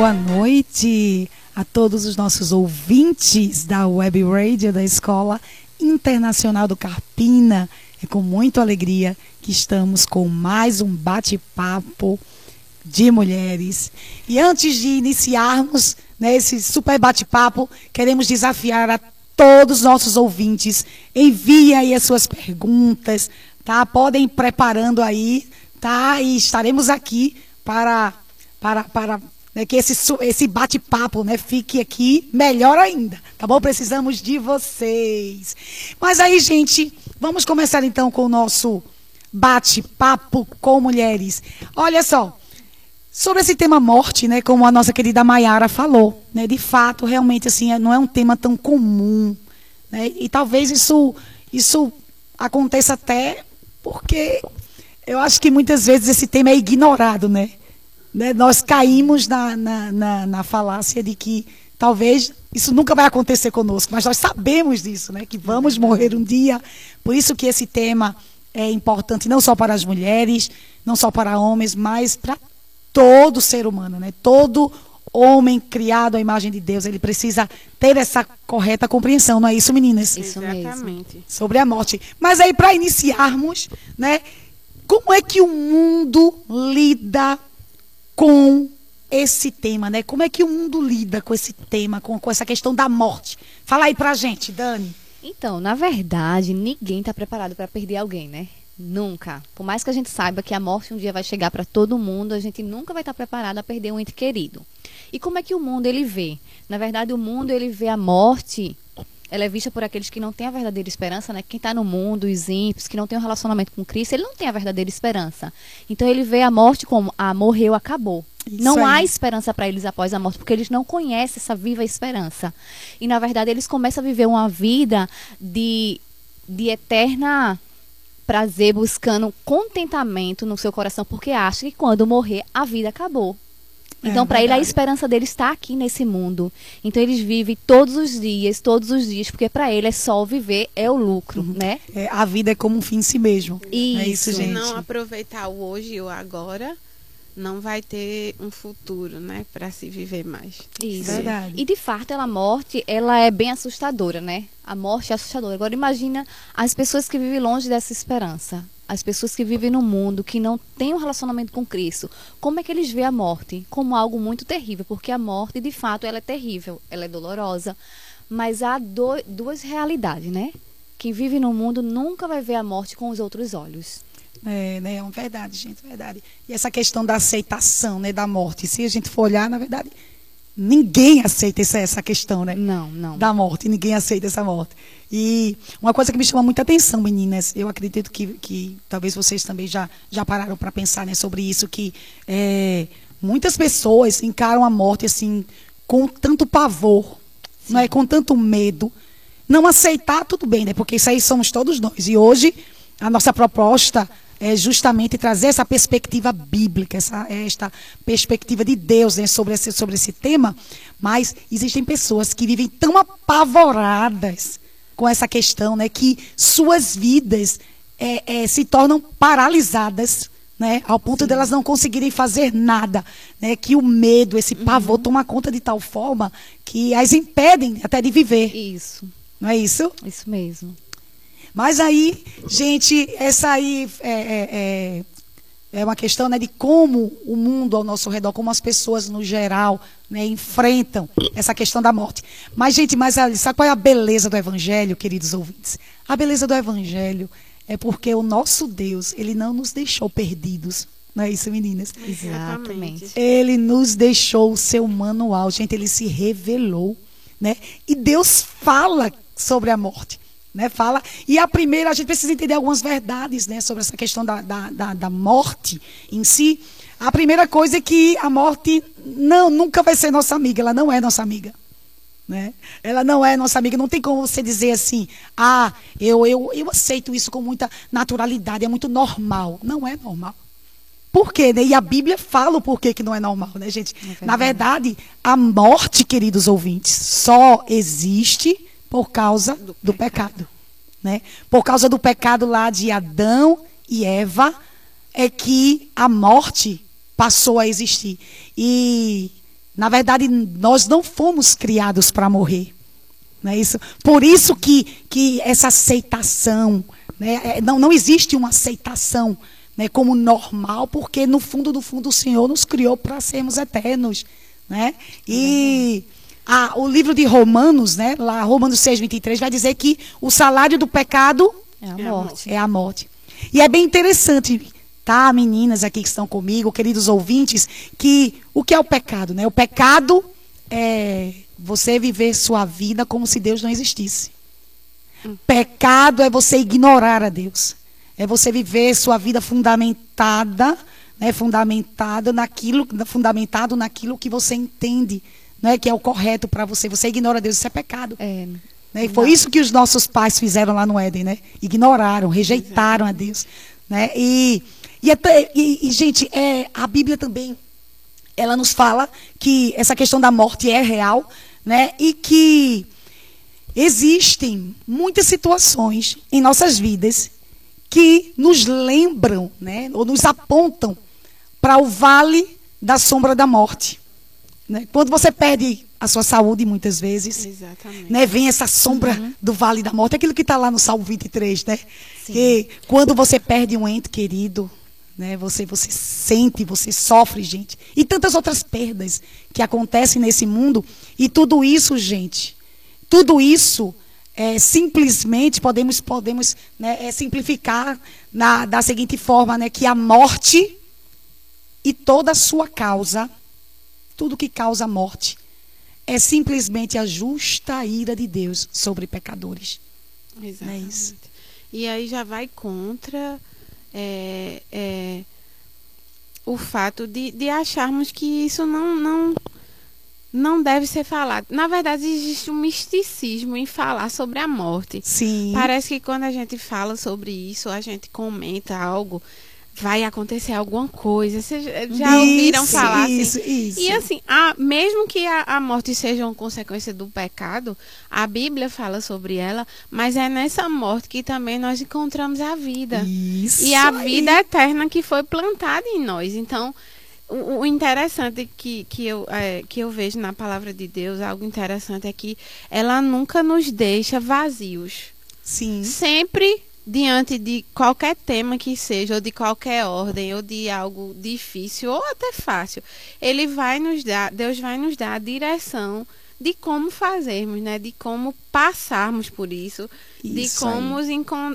boa noite a todos os nossos ouvintes da Web Radio da Escola Internacional do Carpina. É com muita alegria que estamos com mais um bate-papo de mulheres. E antes de iniciarmos né, esse super bate-papo, queremos desafiar a todos os nossos ouvintes. Enviem aí as suas perguntas, tá? Podem ir preparando aí, tá? E estaremos aqui para, para, para né, que esse, esse bate-papo né, fique aqui melhor ainda, tá bom? Precisamos de vocês. Mas aí, gente, vamos começar então com o nosso bate-papo com mulheres. Olha só, sobre esse tema morte, né, como a nossa querida Maiara falou, né, de fato, realmente assim, é, não é um tema tão comum, né, e talvez isso, isso aconteça até porque eu acho que muitas vezes esse tema é ignorado, né? Né? Nós caímos na, na, na, na, falácia de que talvez isso nunca vai acontecer conosco, mas nós sabemos disso, né? que vamos morrer um dia. Por isso que esse tema é importante não só para as mulheres, não só para homens, mas para todo ser humano, né? todo homem criado à imagem de Deus, ele precisa ter essa correta compreensão, não é isso, meninas? Isso Exatamente. Mesmo. Sobre a morte. Mas aí, para iniciarmos, né? Como é que o mundo lida com esse tema, né? Como é que o mundo lida com esse tema, com, com essa questão da morte? Fala aí pra gente, Dani. Então, na verdade, ninguém está preparado para perder alguém, né? Nunca. Por mais que a gente saiba que a morte um dia vai chegar para todo mundo, a gente nunca vai estar tá preparado a perder um ente querido. E como é que o mundo ele vê? Na verdade, o mundo ele vê a morte ela é vista por aqueles que não têm a verdadeira esperança, né? Quem está no mundo, os ímpios, que não tem um relacionamento com Cristo, ele não tem a verdadeira esperança. Então ele vê a morte como, ah, morreu, acabou. Isso não aí. há esperança para eles após a morte, porque eles não conhecem essa viva esperança. E na verdade eles começam a viver uma vida de, de eterna prazer, buscando contentamento no seu coração, porque acham que quando morrer a vida acabou. Então, é, para ele, a esperança dele está aqui nesse mundo. Então, eles vivem todos os dias, todos os dias, porque para ele é só viver, é o lucro, uhum. né? É, a vida é como um fim em si mesmo. Isso, é isso gente. Se não aproveitar o hoje e o agora, não vai ter um futuro, né, para se viver mais. Isso. Verdade. E de fato, ela, a morte, ela é bem assustadora, né? A morte é assustadora. Agora imagina as pessoas que vivem longe dessa esperança as pessoas que vivem no mundo, que não têm um relacionamento com Cristo, como é que eles veem a morte? Como algo muito terrível, porque a morte, de fato, ela é terrível, ela é dolorosa, mas há do, duas realidades, né? Quem vive no mundo nunca vai ver a morte com os outros olhos. É, né, é verdade, gente, é verdade. E essa questão da aceitação, né, da morte, se a gente for olhar, na verdade, ninguém aceita essa, essa questão, né? Não, não. Da morte, ninguém aceita essa morte. E uma coisa que me chama muita atenção, meninas, eu acredito que, que talvez vocês também já, já pararam para pensar né, sobre isso, que é, muitas pessoas encaram a morte assim com tanto pavor, não é, com tanto medo. Não aceitar, tudo bem, né? Porque isso aí somos todos nós. E hoje, a nossa proposta é justamente trazer essa perspectiva bíblica, essa, esta perspectiva de Deus né, sobre, esse, sobre esse tema. Mas existem pessoas que vivem tão apavoradas com essa questão, né, que suas vidas é, é, se tornam paralisadas, né, ao ponto Sim. de elas não conseguirem fazer nada, né, que o medo, esse uhum. pavor uhum. toma conta de tal forma que as impedem até de viver. Isso. Não é isso? Isso mesmo. Mas aí, gente, essa aí é, é, é é uma questão né, de como o mundo ao nosso redor, como as pessoas no geral né, enfrentam essa questão da morte. Mas, gente, mas sabe qual é a beleza do Evangelho, queridos ouvintes? A beleza do Evangelho é porque o nosso Deus, ele não nos deixou perdidos. Não é isso, meninas? Exatamente. Ele nos deixou o seu manual, gente, ele se revelou. Né? E Deus fala sobre a morte né, fala. E a primeira, a gente precisa entender algumas verdades né, sobre essa questão da, da, da, da, morte em si. A primeira coisa é que a morte não, nunca vai ser nossa amiga, ela não é nossa amiga. Né? Ela não é nossa amiga, não tem como você dizer assim, ah, eu, eu, eu aceito isso com muita naturalidade, é muito normal. Não é normal. Por quê? Né? E a Bíblia fala o porquê que não é normal, né, gente? É verdade. Na verdade, a morte, queridos ouvintes, só existe por causa do, do pecado. Né? Por causa do pecado lá de Adão e Eva, é que a morte passou a existir. E Na verdade, nós não fomos criados para morrer. Não é isso? Por isso que, que essa aceitação, né? É, não, não existe uma aceitação né, como normal, porque no fundo, no fundo, o Senhor nos criou para sermos eternos. Né? E a, o livro de Romanos, né, lá, Romanos 6, 23, vai dizer que o salário do pecado é a morte. É a morte. E é bem interessante, tá, meninas aqui que estão comigo, queridos ouvintes, que o que é o pecado? Né? O pecado é você viver sua vida como se Deus não existisse. Pecado é você ignorar a Deus. É você viver sua vida fundamentada, né, fundamentado naquilo, fundamentado naquilo que você entende, né, que é o correto para você. Você ignora Deus, isso é pecado. É. Né? E foi isso que os nossos pais fizeram lá no Éden, né? Ignoraram, rejeitaram a Deus, né? E, e, até, e, e gente, é, a Bíblia também, ela nos fala que essa questão da morte é real, né? E que existem muitas situações em nossas vidas que nos lembram, né, ou nos apontam para o vale da sombra da morte. Né? Quando você perde a sua saúde, muitas vezes, né, vem essa sombra uhum. do vale da morte, aquilo que está lá no Salmo 23, né? Sim. Que quando você perde um ente querido, né, você, você sente, você sofre, gente. E tantas outras perdas que acontecem nesse mundo. E tudo isso, gente, tudo isso é, simplesmente podemos, podemos né, é, simplificar na, da seguinte forma, né, que a morte e toda a sua causa, tudo que causa morte, é simplesmente a justa ira de Deus sobre pecadores. Exatamente. É isso. E aí já vai contra é, é, o fato de, de acharmos que isso não, não não deve ser falado. Na verdade, existe um misticismo em falar sobre a morte. Sim. Parece que quando a gente fala sobre isso, a gente comenta algo, vai acontecer alguma coisa. Vocês já ouviram falar assim? Isso, isso. E assim, a, mesmo que a, a, morte seja uma consequência do pecado, a Bíblia fala sobre ela, mas é nessa morte que também nós encontramos a vida. Isso e a vida eterna que foi plantada em nós. Então, o, interessante que, que, eu, é, que eu vejo na palavra de Deus, algo interessante é que ela nunca nos deixa vazios. Sim. Sempre diante de qualquer tema que seja, ou de qualquer ordem, ou de algo difícil, ou até fácil, ele vai nos dar, Deus vai nos dar a direção de como fazermos, né? De como passarmos por isso, isso de como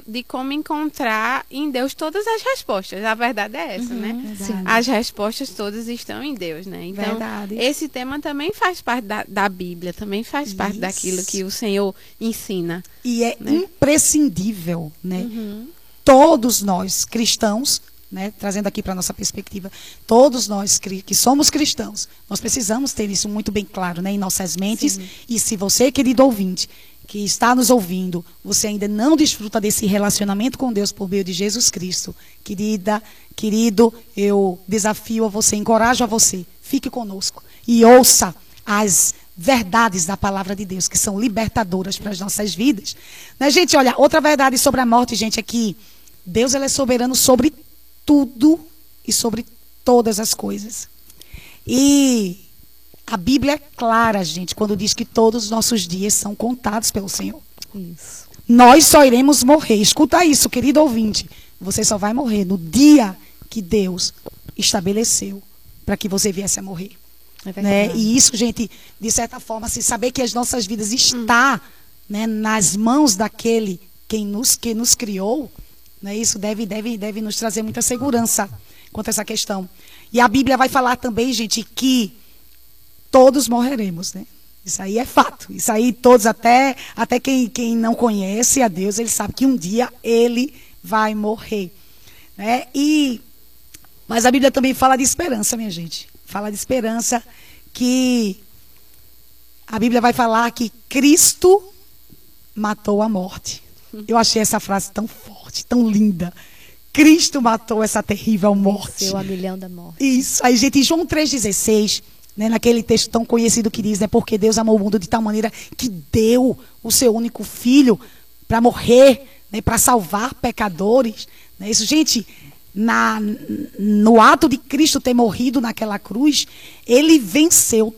de como encontrar em Deus todas as respostas. A verdade é essa, uhum, né? As respostas todas estão em Deus, né? Então, verdade. esse tema também faz parte da, da Bíblia, também faz parte isso. daquilo que o Senhor ensina. E é né? imprescindível, né? Uhum. Todos nós cristãos né, trazendo aqui para a nossa perspectiva, todos nós que somos cristãos, nós precisamos ter isso muito bem claro né, em nossas mentes. Sim. E se você, querido ouvinte, que está nos ouvindo, você ainda não desfruta desse relacionamento com Deus por meio de Jesus Cristo, querida, querido, eu desafio a você, encorajo a você, fique conosco e ouça as verdades da palavra de Deus, que são libertadoras para as nossas vidas. Né, gente, olha, outra verdade sobre a morte, gente, é que Deus ele é soberano sobre tudo e sobre todas as coisas. E a Bíblia é clara, gente, quando diz que todos os nossos dias são contados pelo Senhor. Isso. Nós só iremos morrer. Escuta isso, querido ouvinte. Você só vai morrer no dia que Deus estabeleceu para que você viesse a morrer. É né? E isso, gente, de certa forma, se saber que as nossas vidas está hum. né, nas mãos daquele quem nos, que nos criou, né? Isso deve, deve, deve nos trazer muita segurança quanto a essa questão. E a Bíblia vai falar também, gente, que todos morreremos, né? Isso aí é fato. Isso aí todos, até, até quem, quem não conhece a Deus, ele sabe que um dia ele vai morrer. Né? E, mas a Bíblia também fala de esperança, minha gente. Fala de esperança que a Bíblia vai falar que Cristo matou a morte. Eu achei essa frase tão forte, tão linda. Cristo matou essa terrível morte. Seu aguilhão da morte. Isso. Aí, gente, em João 3,16, né, naquele texto tão conhecido que diz, né, porque Deus amou o mundo de tal maneira que deu o seu único filho para morrer, né, para salvar pecadores. Né, isso, gente, na, no ato de Cristo ter morrido naquela cruz, ele venceu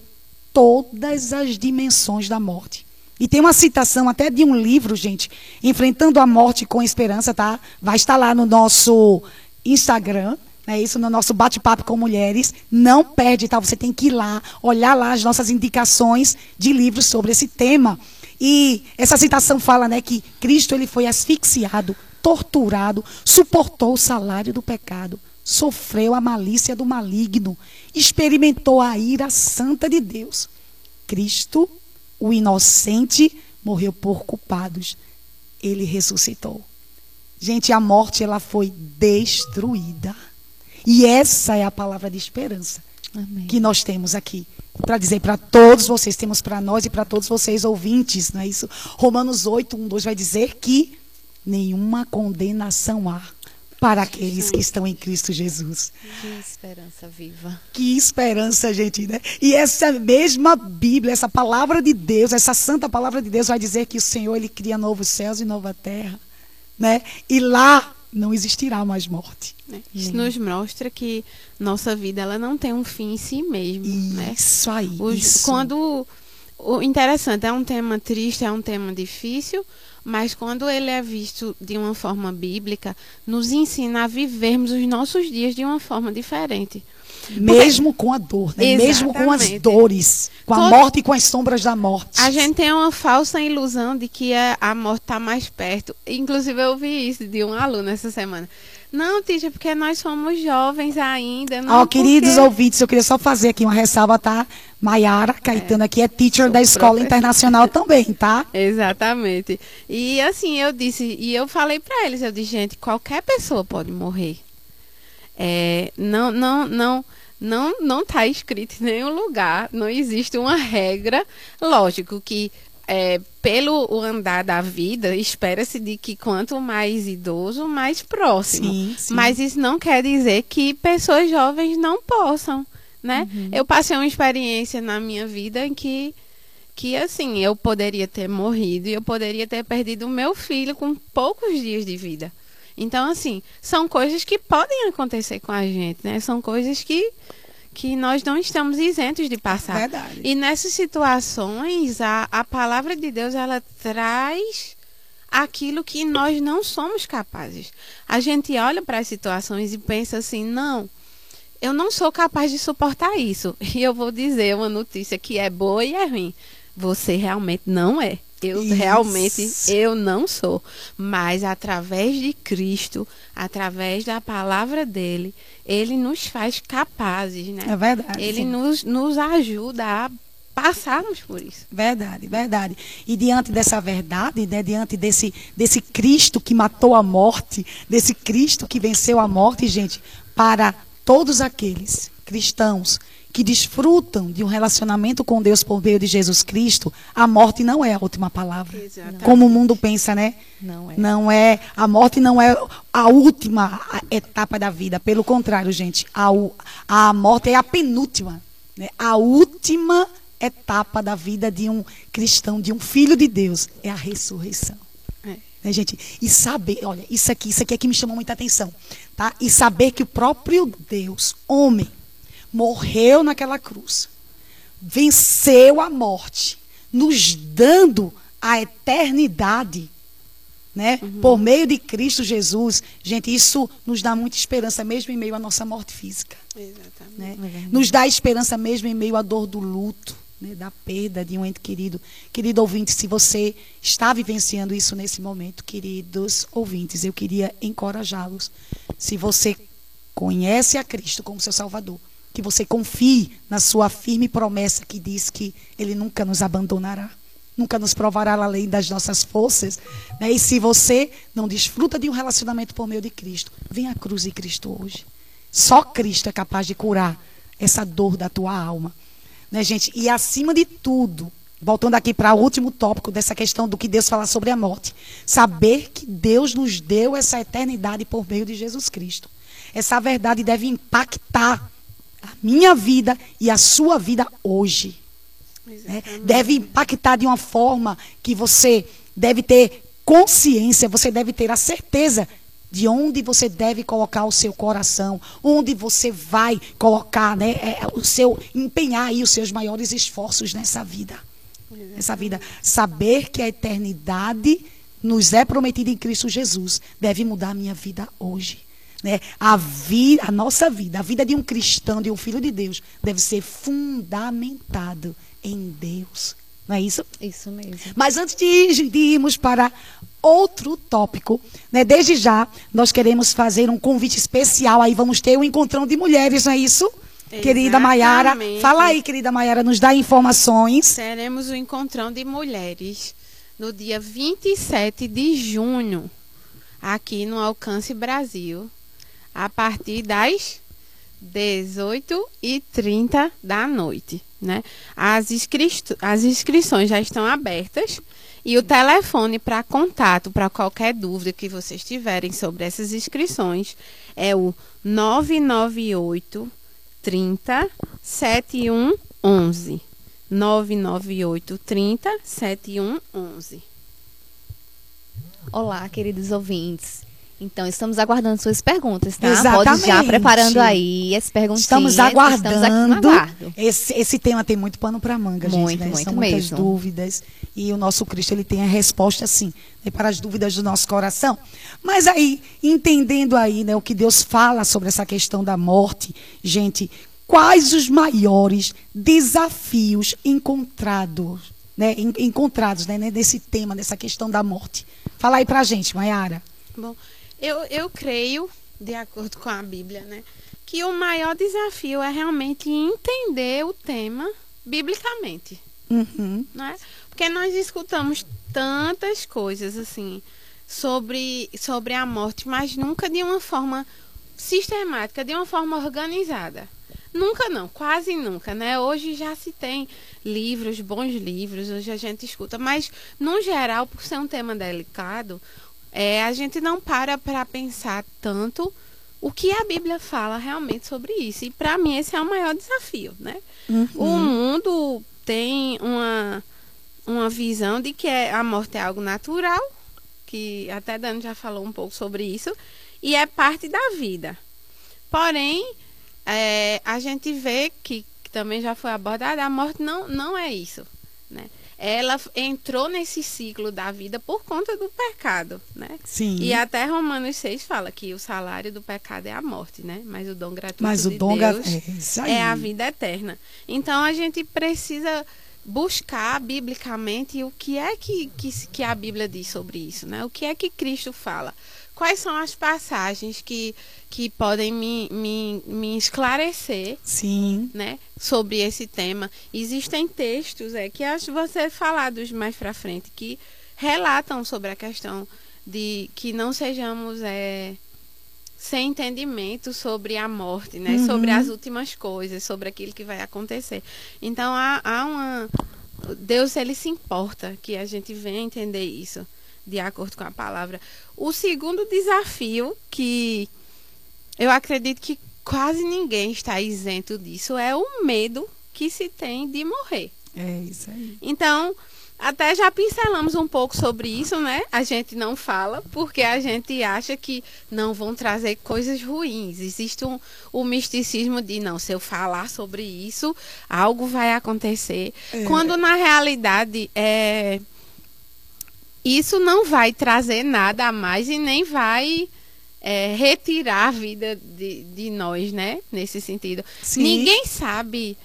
todas as dimensões da morte. E tem uma citação até de um livro, gente, Enfrentando a Morte com Esperança, tá? Vai estar lá no nosso Instagram, né? Isso no nosso bate-papo com mulheres. Não perde, tá? Você tem que ir lá, olhar lá as nossas indicações de livros sobre esse tema. E essa citação fala, né, que Cristo ele foi asfixiado, torturado, suportou o salário do pecado, sofreu a malícia do maligno, experimentou a ira santa de Deus. Cristo o inocente morreu por culpados. Ele ressuscitou. Gente, a morte ela foi destruída. E essa é a palavra de esperança Amém. que nós temos aqui. Para dizer para todos vocês, temos para nós e para todos vocês ouvintes, não é isso? Romanos 8, 1, 2 vai dizer que nenhuma condenação há para aqueles que estão em Cristo Jesus. Que esperança viva. Que esperança, gente, né? E essa mesma Bíblia, essa palavra de Deus, essa santa palavra de Deus vai dizer que o Senhor ele cria novos céus e nova terra, né? E lá não existirá mais morte. É, isso nos mostra que nossa vida ela não tem um fim em si mesmo, né? Isso né? aí. Os, isso. Quando o interessante é um tema triste, é um tema difícil, mas quando ele é visto de uma forma bíblica, nos ensina a vivermos os nossos dias de uma forma diferente. Mesmo Porque, com a dor, né? mesmo com as dores, com a morte e com as sombras da morte. A gente tem uma falsa ilusão de que a, a morte está mais perto. Inclusive, eu ouvi isso de um aluno essa semana. Não, Títia, porque nós somos jovens ainda. Não oh, queridos ouvintes, eu queria só fazer aqui uma ressalva, tá? Maiara Caetano é, aqui é teacher da Escola. Internacional também, tá? Exatamente. E assim, eu disse, e eu falei para eles, eu disse, gente, qualquer pessoa pode morrer. É, não, não, não, não, não está escrito em nenhum lugar, não existe uma regra. Lógico que é, pelo andar da vida, espera-se de que quanto mais idoso, mais próximo. Sim, sim. Mas isso não quer dizer que pessoas jovens não possam, né? Uhum. Eu passei uma experiência na minha vida em que que assim, eu poderia ter morrido e eu poderia ter perdido o meu filho com poucos dias de vida. Então, assim, são coisas que podem acontecer com a gente, né? São coisas que que nós não estamos isentos de passar. Verdade. E nessas situações, a, a palavra de Deus, ela traz aquilo que nós não somos capazes. A gente olha para as situações e pensa assim, não, eu não sou capaz de suportar isso. E eu vou dizer uma notícia que é boa e é ruim. Você realmente não é. Eu Isso. realmente eu não sou, mas através de Cristo, através da palavra dele, ele nos faz capazes, né? É verdade. Ele nos, nos ajuda a passarmos por isso. Verdade, verdade. E diante dessa verdade, né, diante desse, desse Cristo que matou a morte, desse Cristo que venceu a morte, gente, para todos aqueles cristãos que desfrutam de um relacionamento com Deus por meio de Jesus Cristo, a morte não é a última palavra. Exatamente. Como o mundo pensa, né? Não é. Não é. A morte não é a última etapa da vida. Pelo contrário, gente, a, a morte é a penúltima. Né? A última etapa da vida de um cristão, de um filho de Deus, é a ressurreição. É. Né, gente? E saber, olha, isso aqui, isso aqui é que me chamou muita atenção, tá? E saber que o próprio Deus, homem, morreu naquela cruz, venceu a morte, nos dando a eternidade, né? Uhum. Por meio de Cristo Jesus. Gente, isso nos dá muita esperança, mesmo em meio à nossa morte física. Né? É nos dá esperança mesmo em meio à dor do luto, né? da perda de um ente querido. Querido ouvinte, se você está vivenciando isso nesse momento, queridos ouvintes, eu queria encorajá-los. Se você conhece a Cristo como seu Salvador, que você confie na sua firme promessa que diz que Ele nunca nos abandonará, nunca nos provará além das nossas forças. Né? E se você não desfruta de um relacionamento por meio de Cristo, vem à cruz de Cristo hoje. Só Cristo é capaz de curar essa dor da tua alma. Né, gente? E acima de tudo, voltando aqui para o último tópico dessa questão do que Deus fala sobre a morte, saber que Deus nos deu essa eternidade por meio de Jesus Cristo. Essa verdade deve impactar a minha vida e a sua vida hoje. Né? Deve impactar de uma forma que você deve ter consciência, você deve ter a certeza de onde você deve colocar o seu coração, onde você vai colocar, né, é, o seu empenhar aí os seus maiores esforços nessa vida. Nessa vida, saber que a eternidade nos é prometida em Cristo Jesus deve mudar a minha vida hoje. Né? A, vida, a nossa vida, a vida de um cristão, de um filho de Deus, deve ser fundamentado em Deus. Não é isso? Isso mesmo. Mas antes de, de irmos para outro tópico, né, desde já nós queremos fazer um convite especial. Aí vamos ter o um encontrão de mulheres, não é isso? Querida Maiara, fala aí, querida Maiara, nos dá informações. Teremos o encontrão de mulheres no dia 27 de junho, aqui no Alcance Brasil, a partir das 18h30 da noite. Né? As, inscri as inscrições já estão abertas e o telefone para contato, para qualquer dúvida que vocês tiverem sobre essas inscrições, é o 998 30 7111. 998 30 7111. Olá, queridos ouvintes. Então, estamos aguardando suas perguntas, tá? Exatamente. Pode já preparando aí as perguntas. Estamos aguardando. Estamos esse, esse tema tem muito pano para manga, muito, gente. Né? Muito, São muitas mesmo. dúvidas. E o nosso Cristo, ele tem a resposta, sim, né, para as dúvidas do nosso coração. Mas aí, entendendo aí, né, o que Deus fala sobre essa questão da morte, gente, quais os maiores desafios encontrados, né, encontrados né, nesse tema, nessa questão da morte? Fala aí pra gente, Mayara. Bom, eu, eu creio, de acordo com a Bíblia, né, que o maior desafio é realmente entender o tema biblicamente. Uhum. Né? Porque nós escutamos tantas coisas assim sobre, sobre a morte, mas nunca de uma forma sistemática, de uma forma organizada. Nunca não, quase nunca, né? Hoje já se tem livros, bons livros, hoje a gente escuta, mas no geral, por ser um tema delicado, é, a gente não para para pensar tanto o que a Bíblia fala realmente sobre isso. E para mim esse é o maior desafio, né? Uhum. O mundo tem uma, uma visão de que é, a morte é algo natural, que até Dani já falou um pouco sobre isso, e é parte da vida. Porém, é, a gente vê que, que também já foi abordada, a morte não, não é isso. Ela entrou nesse ciclo da vida por conta do pecado, né? Sim. E até Romanos 6 fala que o salário do pecado é a morte, né? Mas o dom gratuito Mas o de dom Deus é, é a vida eterna. Então a gente precisa buscar biblicamente o que é que, que, que a Bíblia diz sobre isso, né? O que é que Cristo fala? Quais são as passagens que, que podem me, me, me esclarecer Sim. Né, sobre esse tema? Existem textos é, que acho que você falados mais para frente que relatam sobre a questão de que não sejamos é, sem entendimento sobre a morte, né? Uhum. Sobre as últimas coisas, sobre aquilo que vai acontecer. Então há, há uma Deus ele se importa que a gente venha entender isso de acordo com a palavra. O segundo desafio, que eu acredito que quase ninguém está isento disso, é o medo que se tem de morrer. É isso aí. Então, até já pincelamos um pouco sobre isso, né? A gente não fala porque a gente acha que não vão trazer coisas ruins. Existe um, o misticismo de não, se eu falar sobre isso, algo vai acontecer. É. Quando na realidade é isso não vai trazer nada a mais e nem vai é, retirar a vida de, de nós, né? Nesse sentido. Sim. Ninguém sabe,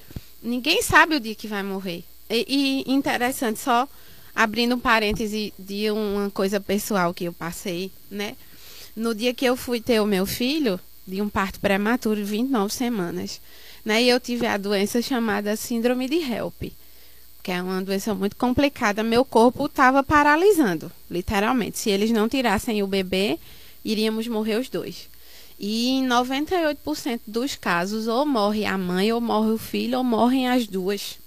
ninguém sabe o dia que vai morrer. E, e interessante, só abrindo um parêntese de uma coisa pessoal que eu passei, né? No dia que eu fui ter o meu filho, de um parto prematuro, 29 semanas, né? E eu tive a doença chamada síndrome de HELP que é uma doença muito complicada, meu corpo estava paralisando, literalmente. Se eles não tirassem o bebê, iríamos morrer os dois. E em 98% dos casos, ou morre a mãe, ou morre o filho, ou morrem as duas.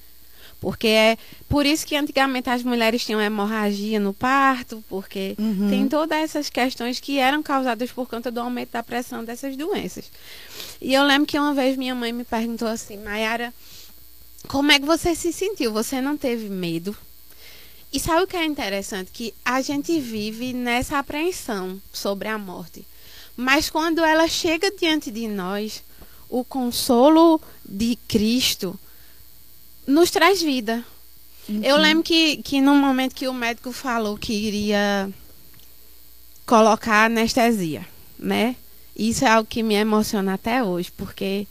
Porque é por isso que antigamente as mulheres tinham hemorragia no parto, porque uhum. tem todas essas questões que eram causadas por conta do aumento da pressão dessas doenças. E eu lembro que uma vez minha mãe me perguntou assim, Mayara, como é que você se sentiu? Você não teve medo? E sabe o que é interessante? Que a gente vive nessa apreensão sobre a morte. Mas quando ela chega diante de nós, o consolo de Cristo nos traz vida. Uhum. Eu lembro que, que no momento que o médico falou que iria colocar anestesia, né? Isso é algo que me emociona até hoje, porque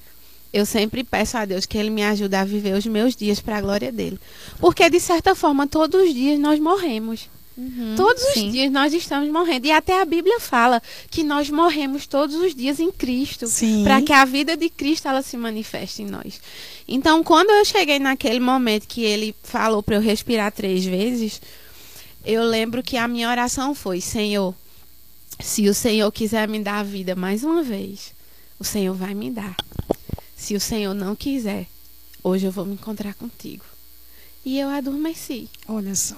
eu sempre peço a Deus que Ele me ajude a viver os meus dias para a glória dele. Porque, de certa forma, todos os dias nós morremos. Uhum, todos sim. os dias nós estamos morrendo. E até a Bíblia fala que nós morremos todos os dias em Cristo. Para que a vida de Cristo ela se manifeste em nós. Então, quando eu cheguei naquele momento que ele falou para eu respirar três vezes, eu lembro que a minha oração foi: Senhor, se o Senhor quiser me dar a vida mais uma vez, o Senhor vai me dar. Se o Senhor não quiser, hoje eu vou me encontrar contigo. E eu adormeci. Olha só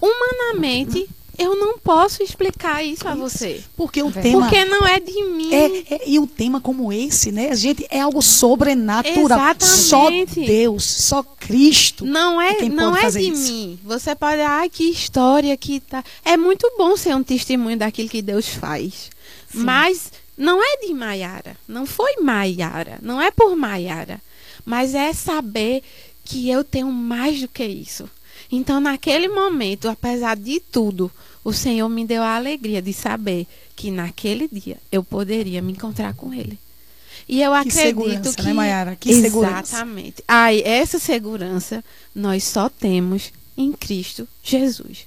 humanamente eu não posso explicar isso a você. Porque o tema. Porque não é de mim. É, é, e um tema como esse, né? A gente é algo sobrenatural. Exatamente. Só Deus, só Cristo. Não é, é não é de isso. mim. Você pode, ai, que história que tá. É muito bom ser um testemunho daquilo que Deus faz. Sim. Mas não é de Maiara. Não foi Maiara. Não é por Maiara. Mas é saber que eu tenho mais do que isso. Então, naquele momento, apesar de tudo, o Senhor me deu a alegria de saber que naquele dia eu poderia me encontrar com Ele. E eu que acredito que. Né, Mayara? Que exatamente. Aí, essa segurança nós só temos em Cristo Jesus.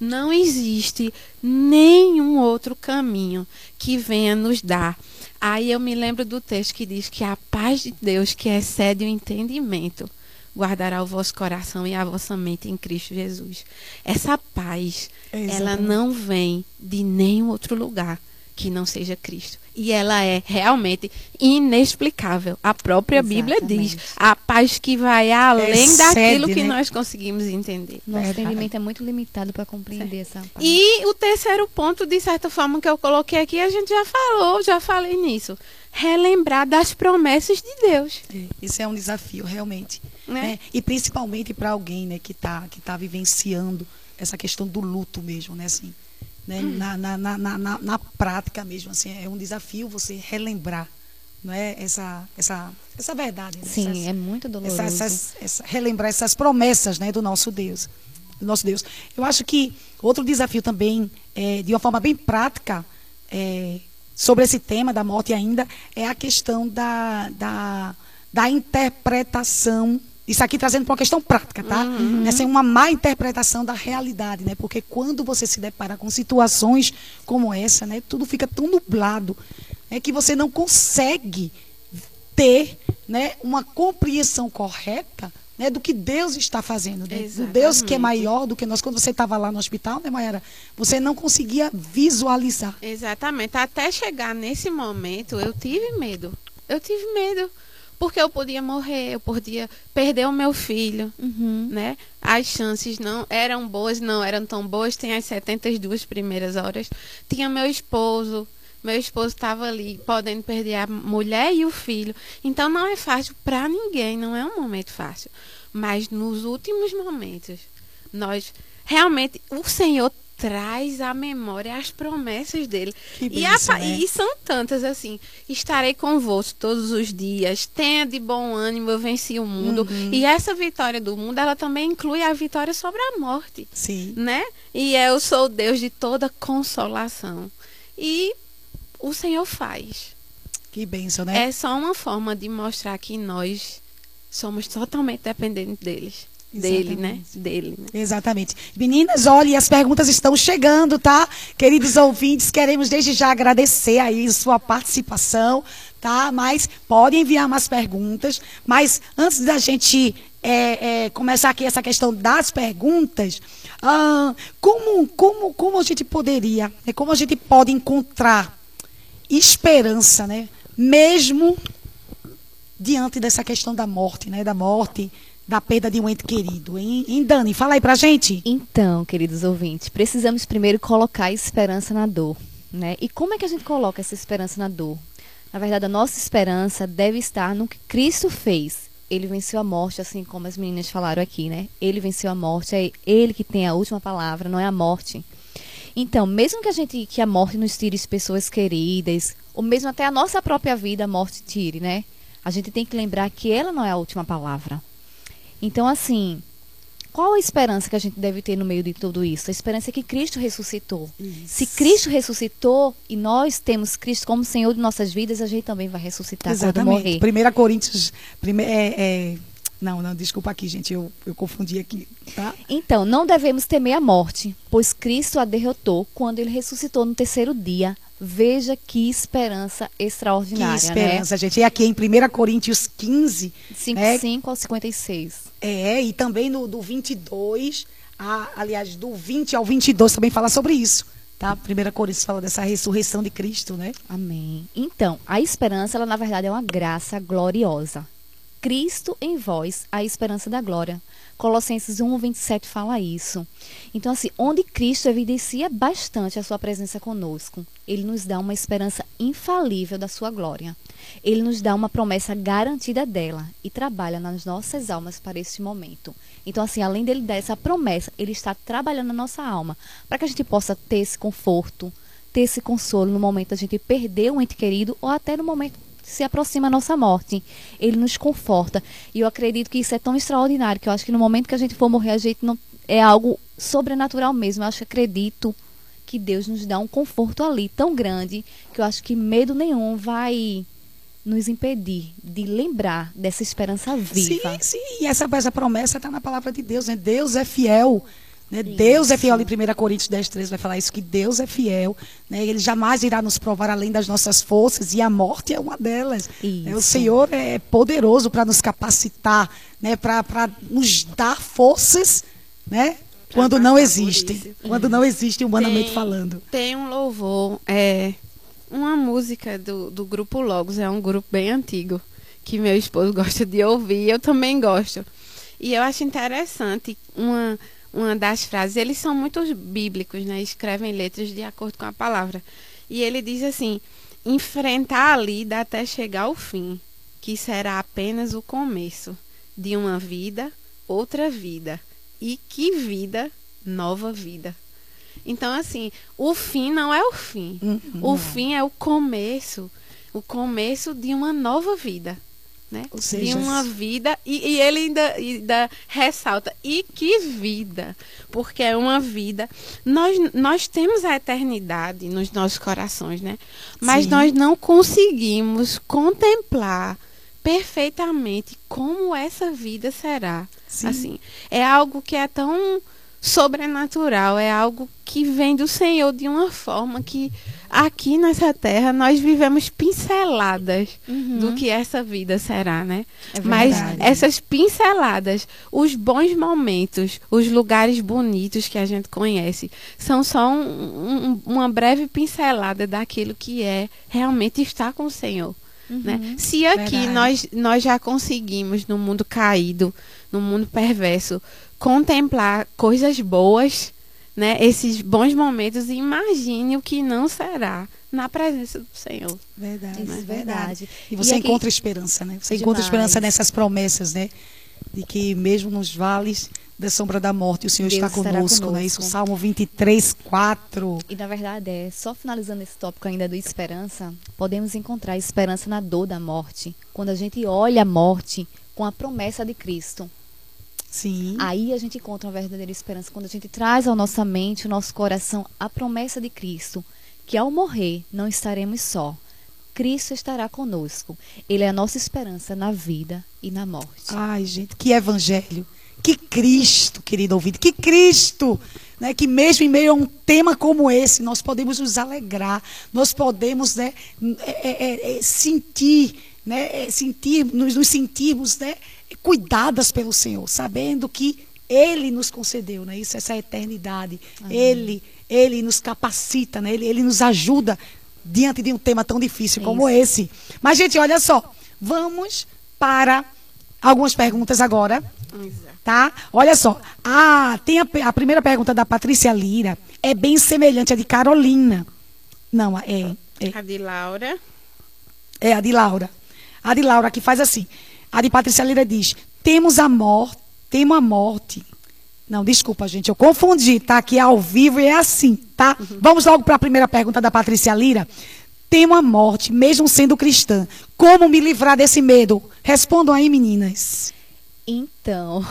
Não existe nenhum outro caminho que venha nos dar. Aí eu me lembro do texto que diz que a paz de Deus, que excede o entendimento, guardará o vosso coração e a vossa mente em Cristo Jesus. Essa paz, ela não vem de nenhum outro lugar que não seja Cristo. E ela é realmente inexplicável. A própria Exatamente. Bíblia diz a paz que vai além Excede, daquilo que né? nós conseguimos entender. Nosso é, entendimento é muito limitado para compreender certo. essa paz. E o terceiro ponto, de certa forma, que eu coloquei aqui, a gente já falou, já falei nisso. Relembrar das promessas de Deus. É, isso é um desafio, realmente. Né? né? E principalmente para alguém né, que está que tá vivenciando essa questão do luto mesmo, né? Assim, né? Na, na, na, na, na prática mesmo, assim, é um desafio você relembrar não é essa essa essa verdade né? sim essas, é muito doloroso essa, essas, essa, relembrar essas promessas né do nosso Deus do nosso Deus eu acho que outro desafio também é, de uma forma bem prática é, sobre esse tema da morte ainda é a questão da, da, da interpretação isso aqui trazendo para uma questão prática, tá? Uhum. Essa é uma má interpretação da realidade, né? Porque quando você se depara com situações como essa, né? Tudo fica tão nublado, é que você não consegue ter, né? Uma compreensão correta né, do que Deus está fazendo, né? do Deus que é maior do que nós. Quando você estava lá no hospital, né, Maera? Você não conseguia visualizar. Exatamente. Até chegar nesse momento, eu tive medo. Eu tive medo porque eu podia morrer, eu podia perder o meu filho, uhum. né? As chances não eram boas, não eram tão boas. Tem as 72 primeiras horas. Tinha meu esposo, meu esposo estava ali, podendo perder a mulher e o filho. Então não é fácil para ninguém, não é um momento fácil. Mas nos últimos momentos, nós realmente o Senhor traz à memória as promessas dele. E, a, né? e, são tantas assim. Estarei convosco todos os dias. Tenha de bom ânimo, eu venci o mundo. Uhum. E essa vitória do mundo, ela também inclui a vitória sobre a morte. Sim. Né? E eu sou Deus de toda consolação. E o Senhor faz. Que bênção, né? É só uma forma de mostrar que nós somos totalmente dependentes deles. Dele, né? Dele. Né? Exatamente. Meninas, olha, as perguntas estão chegando, tá? Queridos ouvintes, queremos desde já agradecer aí sua participação, tá? Mas podem enviar mais perguntas. Mas antes da gente é, é, começar aqui essa questão das perguntas, ah, como, como, como a gente poderia, né? como a gente pode encontrar esperança, né? Mesmo diante dessa questão da morte, né? Da morte da perda de um ente querido. Hein, hein, Dani? Fala aí pra gente. Então, queridos ouvintes, precisamos primeiro colocar esperança na dor. Né? E como é que a gente coloca essa esperança na dor? Na verdade, a nossa esperança deve estar no que Cristo fez. Ele venceu a morte, assim como as meninas falaram aqui, né? Ele venceu a morte, é ele que tem a última palavra, não é a morte. Então, mesmo que a gente que a morte nos tire pessoas queridas, ou mesmo até a nossa própria vida a morte tire, né? A gente tem que lembrar que ela não é a última palavra. Então, assim, qual a esperança que a gente deve ter no meio de tudo isso? A esperança é que Cristo ressuscitou. Isso. Se Cristo ressuscitou e nós temos Cristo como Senhor de nossas vidas, a gente também vai ressuscitar quando morrer. Exatamente. 1 Coríntios. Prime, é, é, não, não, desculpa aqui, gente, eu, eu confundi aqui, tá? Então, não devemos temer a morte, pois Cristo a derrotou quando ele ressuscitou no terceiro dia. Veja que esperança extraordinária, que esperança, gente. E aqui em 1 Coríntios 15, né? 55 ao 56. É, e também no do 22, a, aliás, do 20 ao 22 também fala sobre isso. Tá? 1 Coríntios fala dessa ressurreição de Cristo, né? Amém. Então, a esperança, ela na verdade é uma graça gloriosa. Cristo em vós, a esperança da glória. Colossenses 1, 27 fala isso. Então, assim, onde Cristo evidencia bastante a sua presença conosco, ele nos dá uma esperança infalível da sua glória. Ele nos dá uma promessa garantida dela e trabalha nas nossas almas para esse momento. Então, assim, além dele dar essa promessa, ele está trabalhando na nossa alma para que a gente possa ter esse conforto, ter esse consolo no momento da gente perder um ente querido ou até no momento se aproxima a nossa morte. Ele nos conforta. E eu acredito que isso é tão extraordinário que eu acho que no momento que a gente for morrer, a gente não é algo sobrenatural mesmo. Eu acho que acredito que Deus nos dá um conforto ali tão grande que eu acho que medo nenhum vai nos impedir de lembrar dessa esperança viva. Sim, sim. E essa, essa promessa está na palavra de Deus, né? Deus é fiel. Né? Deus é fiel, em 1 Coríntios 10, 13 vai falar isso, que Deus é fiel. Né? Ele jamais irá nos provar além das nossas forças, e a morte é uma delas. Né? O Senhor é poderoso para nos capacitar, né? para nos dar forças, né? quando não existe. Quando não existe, humanamente tem, falando. Tem um louvor, é, uma música do, do grupo Logos, é um grupo bem antigo, que meu esposo gosta de ouvir, eu também gosto. E eu acho interessante uma uma das frases, eles são muito bíblicos, né? Escrevem letras de acordo com a palavra. E ele diz assim: enfrentar a lida até chegar ao fim, que será apenas o começo de uma vida, outra vida. E que vida, nova vida. Então, assim, o fim não é o fim. Uhum. O fim é o começo. O começo de uma nova vida né? Ou seja, de uma vida e, e ele ainda, ainda, ressalta e que vida porque é uma vida nós nós temos a eternidade nos nossos corações né mas Sim. nós não conseguimos contemplar perfeitamente como essa vida será Sim. assim é algo que é tão sobrenatural é algo que vem do Senhor de uma forma que aqui nessa terra nós vivemos pinceladas Uhum. do que essa vida será, né? É Mas essas pinceladas, os bons momentos, os lugares bonitos que a gente conhece, são só um- um- uma breve pincelada daquilo que é realmente estar com o Senhor. Né? Se aqui Verdade. nós, nós já conseguimos, no mundo caído, no mundo perverso, contemplar coisas boas, né? esses bons momentos, imagine o que não será na presença do Senhor. Verdade, Isso é verdade. E você E aqui- encontra esperança, né? Você encontra Demais. esperança nessas promessas, né? De que mesmo nos vales da sombra da morte, o Senhor Deus está estará conosco, né? Isso, conosco. Salmo 23, 4. E na verdade é, só finalizando esse tópico ainda do esperança, podemos encontrar esperança na dor da morte. Quando a gente olha a morte com a promessa de Cristo. Sim. Aí a gente encontra uma verdadeira esperança. Quando a gente traz à nossa mente, ao nosso coração, a promessa de Cristo. Que ao morrer não estaremos só. Cristo estará conosco. Ele é a nossa esperança na vida e na morte. Ai, gente, que evangelho. Que Cristo, querido ouvinte. Que Cristo. Né, que mesmo em meio a um tema como esse, nós podemos nos alegrar, nós podemos né, é, é, é, sentir, né, é, sentir, nos, nos sentirmos né, cuidadas pelo Senhor, sabendo que Ele nos concedeu né, isso, essa eternidade. Ele, Ele nos capacita, né, ele, ele nos ajuda diante de um tema tão difícil como esse. Mas, gente, olha só, vamos para algumas perguntas agora tá? Olha só. Ah, tem a, a primeira pergunta da Patrícia Lira. É bem semelhante à de Carolina. Não, é, é, A de Laura. é a de Laura. A de Laura que faz assim. A de Patrícia Lira diz: Temos a morte, temo a morte. Não, desculpa, gente, eu confundi, tá? Aqui é ao vivo e é assim, tá? Uhum. Vamos logo para a primeira pergunta da Patrícia Lira. Temo a morte, mesmo sendo cristã. Como me livrar desse medo? Respondam aí, meninas. Então,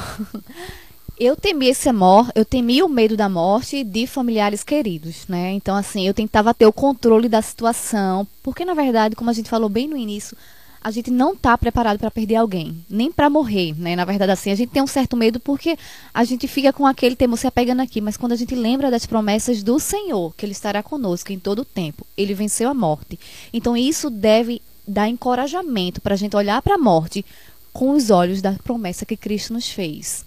eu temi esse amor, eu temi o medo da morte de familiares queridos, né? Então, assim, eu tentava ter o controle da situação, porque na verdade, como a gente falou bem no início, a gente não está preparado para perder alguém, nem para morrer, né? Na verdade, assim, a gente tem um certo medo porque a gente fica com aquele temor se apegando aqui, mas quando a gente lembra das promessas do Senhor, que Ele estará conosco em todo o tempo, Ele venceu a morte. Então, isso deve dar encorajamento para a gente olhar para a morte com os olhos da promessa que Cristo nos fez.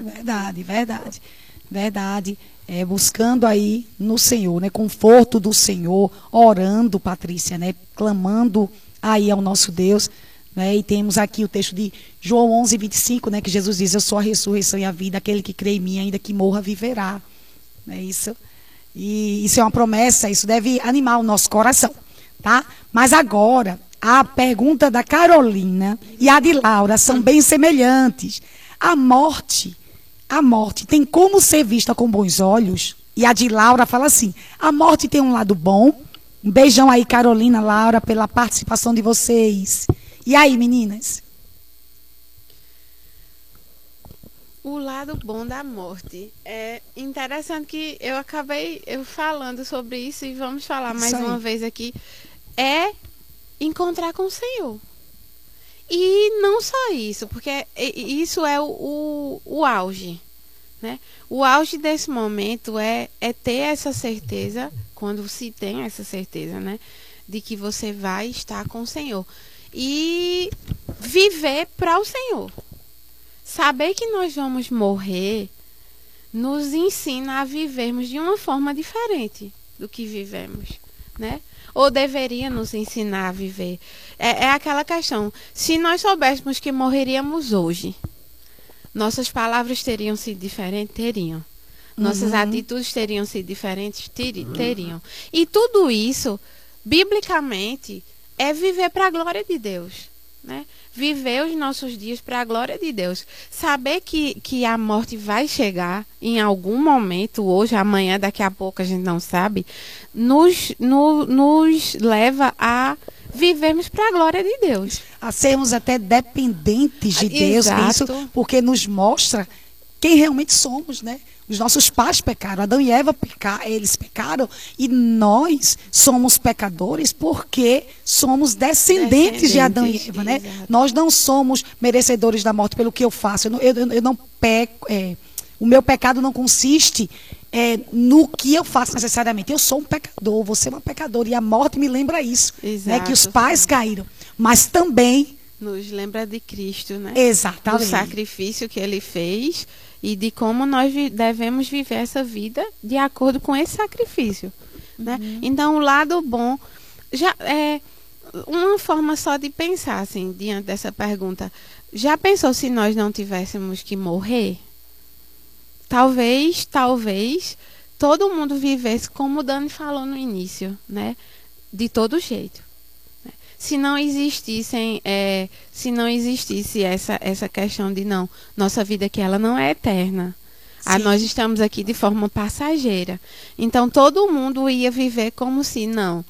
Verdade, verdade, verdade. É, buscando aí no Senhor, né? Conforto do Senhor, orando, Patrícia, né? Clamando aí ao nosso Deus. Né? E temos aqui o texto de João 11, 25, né? que Jesus diz: Eu sou a ressurreição e a vida, aquele que crê em mim, ainda que morra, viverá. É isso. E isso é uma promessa, isso deve animar o nosso coração. Tá? Mas agora, a pergunta da Carolina e a de Laura são bem semelhantes. A morte, a morte tem como ser vista com bons olhos? E a de Laura fala assim: a morte tem um lado bom um beijão aí, Carolina, Laura, pela participação de vocês. E aí, meninas? O lado bom da morte. É interessante que eu acabei eu falando sobre isso e vamos falar mais uma vez aqui. É encontrar com o Senhor. E não só isso, porque isso é o, o, o auge. Né? O auge desse momento é, é ter essa certeza quando se tem essa certeza, né? De que você vai estar com o Senhor. E viver para o Senhor. Saber que nós vamos morrer nos ensina a vivermos de uma forma diferente do que vivemos, né? Ou deveria nos ensinar a viver. É, é aquela questão. Se nós soubéssemos que morreríamos hoje, nossas palavras teriam sido diferentes? Teriam. Nossas uhum. atitudes teriam sido diferentes? Teriam. E tudo isso, biblicamente, é viver para a glória de Deus. Né? Viver os nossos dias para a glória de Deus. Saber que, que a morte vai chegar em algum momento, hoje, amanhã, daqui a pouco, a gente não sabe, nos, no, nos leva a vivermos para a glória de Deus. A sermos até dependentes de Deus, isso porque nos mostra quem realmente somos, né? Os nossos pais pecaram, Adão e Eva pecaram, eles pecaram e nós somos pecadores porque somos descendentes, descendentes de Adão e Eva, né? Exato. Nós não somos merecedores da morte pelo que eu faço. Eu não, eu, eu não peco. É, o meu pecado não consiste é, no que eu faço necessariamente. Eu sou um pecador, você é uma pecadora e a morte me lembra isso, né? Que os pais caíram, mas também nos lembra de Cristo, né? Exatamente. O sacrifício que ele fez e de como nós devemos viver essa vida de acordo com esse sacrifício. Né? Uhum. Então, o lado bom já é uma forma só de pensar assim diante dessa pergunta. Já pensou se nós não tivéssemos que morrer? Talvez, talvez todo mundo vivesse como o Dani falou no início, né? De todo jeito se não existissem, é, se não existisse essa, essa questão de não, nossa vida aqui ela não é eterna. Ah, nós estamos aqui de forma passageira. Então todo mundo ia viver como se não.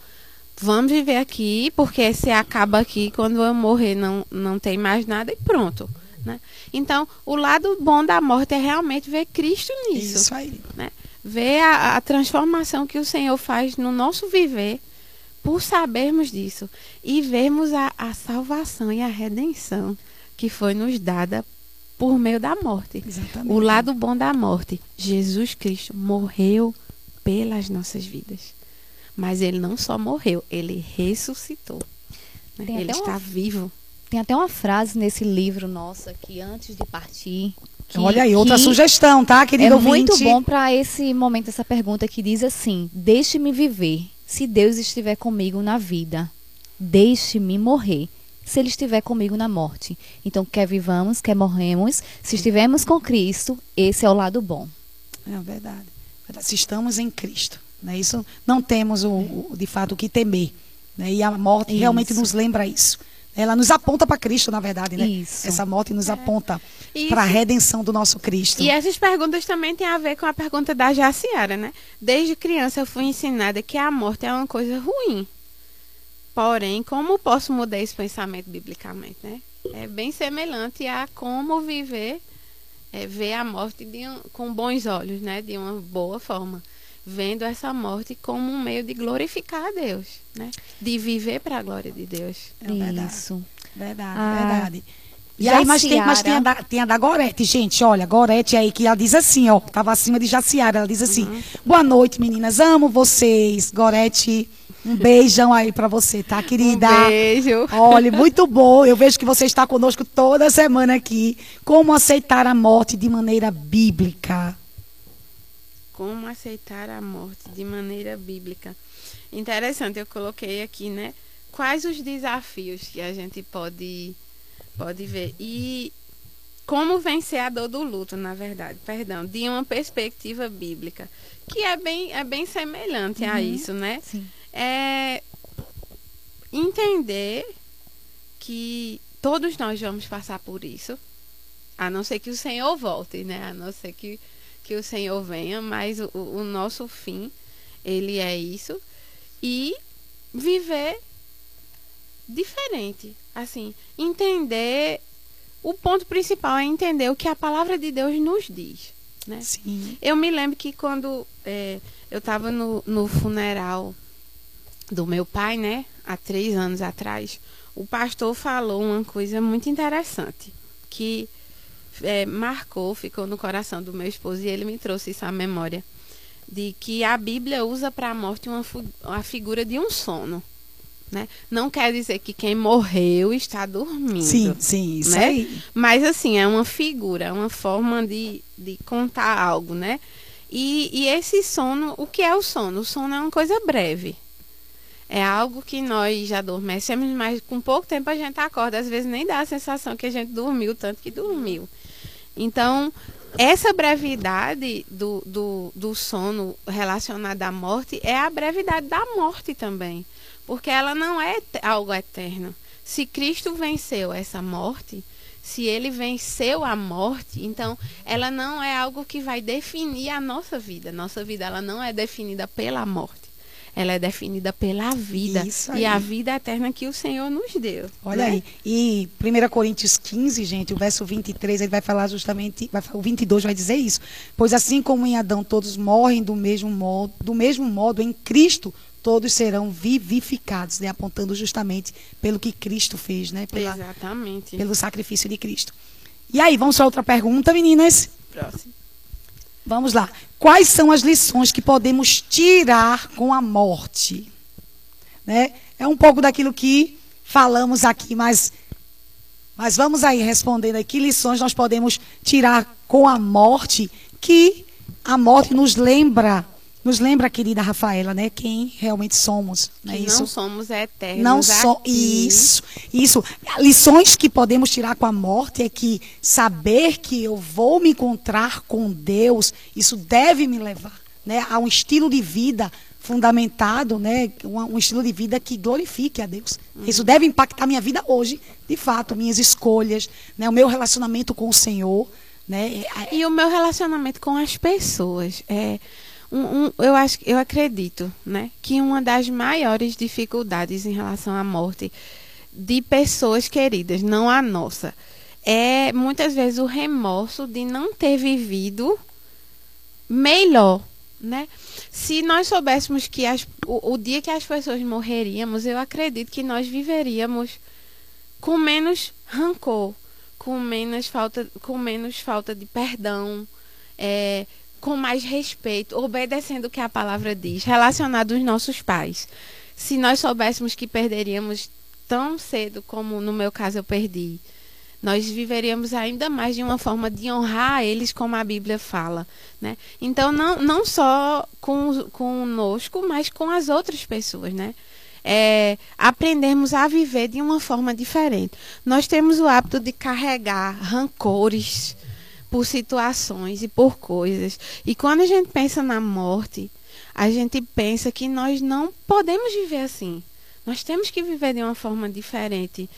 Vamos viver aqui, porque se acaba aqui, quando eu morrer não, não tem mais nada e pronto. Né? Então, o lado bom da morte é realmente ver Cristo nisso. Isso aí. Né? Ver a, a transformação que o Senhor faz no nosso viver por sabermos disso e vermos a, a salvação e a redenção que foi nos dada por meio da morte. Exatamente. O lado bom da morte. Jesus Cristo morreu pelas nossas vidas. Mas ele não só morreu, ele ressuscitou. Né? Ele está uma, vivo. Tem até uma frase nesse livro nosso aqui, antes de partir. Que, Olha aí, outra sugestão, tá, querido É ouvinte? muito bom para esse momento, essa pergunta que diz assim: Deixe-me viver se Deus estiver comigo na vida, deixe-me morrer. Se Ele estiver comigo na morte. Então, quer vivamos, quer morremos. Se estivermos com Cristo, esse é o lado bom. É verdade. Se estamos em Cristo. Né? Isso não temos, o, o de fato, o que temer. Né? E a morte isso. realmente nos lembra isso. Ela nos aponta para Cristo, na verdade, né? Isso. Essa morte nos aponta Isso. para a redenção do nosso Cristo. E essas perguntas também têm a ver com a pergunta da Jaciara, né? Desde criança eu fui ensinada que a morte é uma coisa ruim. Porém, como posso mudar esse pensamento biblicamente, né? É bem semelhante a como viver, é, ver a morte um- com bons olhos, né? De uma boa forma. Vendo essa morte como um meio de glorificar a Deus, né? De viver para a glória de Deus. É verdade. Isso. Verdade, Ah, verdade. E aí, mas tem, mas tem, a da, tem a da Gorete, gente, olha, Gorete aí que ela diz assim, ó, tava acima de Jaciara, ela diz assim, boa noite, meninas, amo vocês, Gorete, um beijão aí pra você, tá, querida? Um beijo. Olha, muito bom, eu vejo que você está conosco toda semana aqui, como aceitar a morte de maneira bíblica. Como aceitar a morte de maneira bíblica. Interessante, eu coloquei aqui, né? Quais os desafios que a gente pode, pode ver. E como vencer a dor do luto, na verdade, perdão, de uma perspectiva bíblica. Que é bem, é bem semelhante a isso, né? Sim. é entender que todos nós vamos passar por isso, a não ser que o Senhor volte, né? A não ser que, que o Senhor venha, mas o, o nosso fim, ele é isso. E viver diferente. Assim, entender. O ponto principal é entender o que a palavra de Deus nos diz. Né? Sim. Eu me lembro que quando é, eu estava no, no funeral do meu pai, né? Há três anos atrás, o pastor falou uma coisa muito interessante que é, marcou, ficou no coração do meu esposo e ele me trouxe isso à memória de que a Bíblia usa para a morte uma, a figura de um sono. Né? Não quer dizer que quem morreu está dormindo. Sim, sim, isso né? aí. Mas assim, é uma figura, é uma forma de, de contar algo, né? E, e esse sono, o que é o sono? O sono é uma coisa breve. É algo que nós já adormecemos, mas com pouco tempo a gente acorda. Às vezes nem dá a sensação que a gente dormiu tanto que dormiu. Então, essa brevidade do, do, do sono relacionada à morte é a brevidade da morte também. Porque ela não é algo eterno. Se Cristo venceu essa morte, se ele venceu a morte, então ela não é algo que vai definir a nossa vida. Nossa vida ela não é definida pela morte. Ela é definida pela vida Isso e a vida eterna que o Senhor nos deu. Olha né? aí. E 1 Coríntios 15, gente, o verso 23, ele vai falar justamente, vai, o 22 vai dizer isso. Pois assim como em Adão todos morrem do mesmo modo, do mesmo modo em Cristo todos serão vivificados, né? apontando justamente pelo que Cristo fez, né? Pela, Exatamente. pelo sacrifício de Cristo. E aí, vamos para outra pergunta, meninas? Próximo. Vamos lá. Quais são as lições que podemos tirar com a morte? Né? É um pouco daquilo que falamos aqui, mas, mas vamos aí respondendo aí. Que lições nós podemos tirar com a morte? Que a morte nos lembra, nos lembra, querida Rafaela, né? Quem realmente somos. Né? Que Isso não somos eternos. não só aqui. isso, isso. Lições que podemos tirar com a morte é que saber que eu vou me encontrar com Deus, isso deve me levar, né, a um estilo de vida fundamentado, né, um, um estilo de vida que glorifique a Deus. Isso deve impactar minha vida hoje, de fato, minhas escolhas, né, o meu relacionamento com o Senhor, né, é- E o meu relacionamento com as pessoas é um, um- eu acho, eu acredito, né, que uma das maiores dificuldades em relação à morte de pessoas queridas, não a nossa, é muitas vezes o remorso de não ter vivido melhor, né? Se nós soubéssemos que as- o, o dia que as pessoas morreríamos, eu acredito que nós viveríamos com menos rancor, com menos falta, com menos falta de perdão, é, com mais respeito, obedecendo o que a palavra diz, relacionado aos nossos pais. Se nós soubéssemos que perderíamos tão cedo como no meu caso eu perdi, nós viveríamos ainda mais de uma forma de honrar eles como a Bíblia fala, né? Então não, não só com, conosco, mas com as outras pessoas, né? É, aprendermos a viver de uma forma diferente. Nós temos o hábito de carregar rancores por situações e por coisas. E quando a gente pensa na morte, a gente pensa que nós não podemos viver assim. Nós temos que viver de uma forma diferente.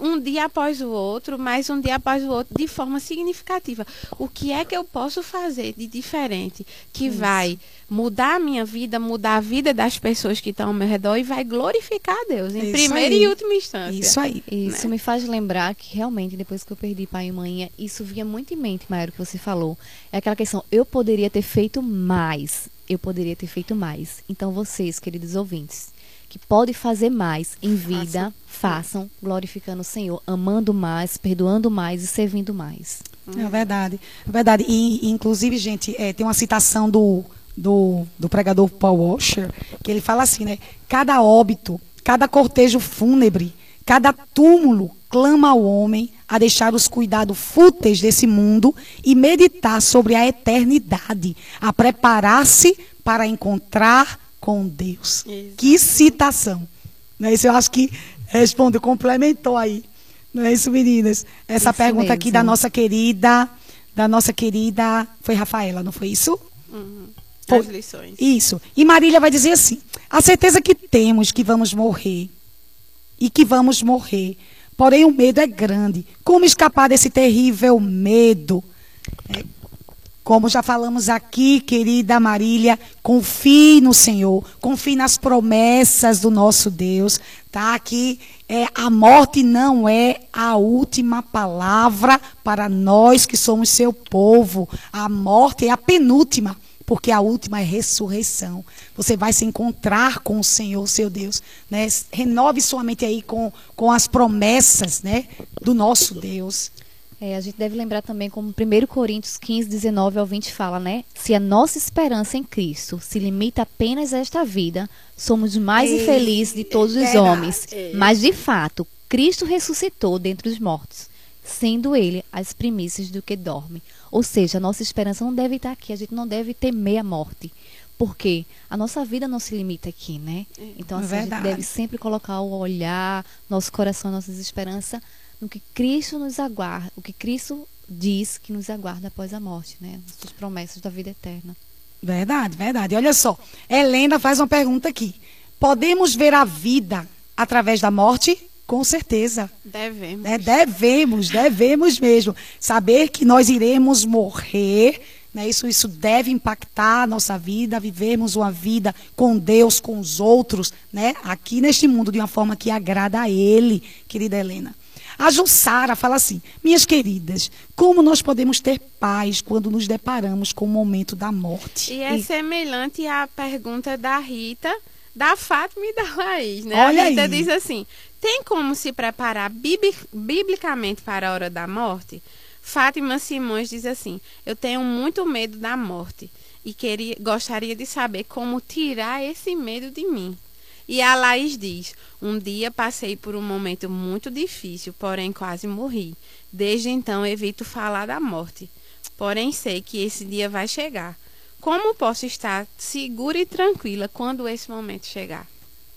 Um dia após o outro, mas um dia após o outro, de forma significativa. O que é que eu posso fazer de diferente que Isso. vai mudar a minha vida, mudar a vida das pessoas que estão ao meu redor e vai glorificar a Deus, em Isso primeira aí. e última instância. Isso aí. Isso né? me faz lembrar que realmente, depois que eu perdi pai e mãe, isso vinha muito em mente, Maero, que você falou. É aquela questão, eu poderia ter feito mais. Eu poderia ter feito mais. Então, vocês, queridos ouvintes, que podem fazer mais em vida, façam, glorificando o Senhor, amando mais, perdoando mais e servindo mais. É verdade, é verdade. E, inclusive, gente, é, tem uma citação do, do, do pregador Paul Washer, que ele fala assim, né? Cada óbito, cada cortejo fúnebre, cada túmulo clama ao homem a deixar os cuidados fúteis desse mundo e meditar sobre a eternidade, a preparar-se para encontrar com Deus. Que citação. Não é isso? Eu acho que responde, complementou aí. Não é isso, meninas? Essa isso pergunta mesmo. aqui da nossa querida, da nossa querida, foi Rafaela, não foi isso? Uhum. As lições. Isso. E Marília vai dizer assim: a certeza que temos que vamos morrer e que vamos morrer. Porém, o medo é grande. Como escapar desse terrível medo? É, como já falamos aqui, querida Marília, confie no Senhor, confie nas promessas do nosso Deus, tá? Que é, a morte não é a última palavra para nós que somos seu povo. A morte é a penúltima, porque a última é ressurreição. Você vai se encontrar com o Senhor, seu Deus, né? Renove sua mente aí com, com as promessas, né, do nosso Deus. É, a gente deve lembrar também como 1 Coríntios 15, 19 ao 20 fala, né? Se a nossa esperança em Cristo se limita apenas a esta vida, somos mais Ei, infelizes de todos os homens. Mas, de fato, Cristo ressuscitou dentre os mortos, sendo ele as primícias do que dorme. Ou seja, a nossa esperança não deve estar aqui, a gente não deve temer a morte. Porque a nossa vida não se limita aqui, né? É, então, assim, a gente deve sempre colocar o olhar, nosso coração, nossas esperanças no que Cristo nos aguarda, o que Cristo diz que nos aguarda após a morte, né? As promessas da vida eterna. Verdade, verdade. Olha só, Helena faz uma pergunta aqui. Podemos ver a vida através da morte? Com certeza. Devemos. É, devemos, devemos mesmo. Saber que nós iremos morrer, né? isso, isso deve impactar a nossa vida, vivermos uma vida com Deus, com os outros, né? aqui neste mundo, de uma forma que agrada a Ele, querida Helena. A Jussara fala assim: Minhas queridas, como nós podemos ter paz quando nos deparamos com o momento da morte? E é e... semelhante à pergunta da Rita, da Fátima e da Laís, né? Olha a Rita aí. diz assim: Tem como se preparar biblicamente para a hora da morte? Fátima Simões diz assim: Eu tenho muito medo da morte e queria, gostaria de saber como tirar esse medo de mim. E a Laís diz: Um dia passei por um momento muito difícil, porém quase morri. Desde então evito falar da morte. Porém sei que esse dia vai chegar. Como posso estar segura e tranquila quando esse momento chegar?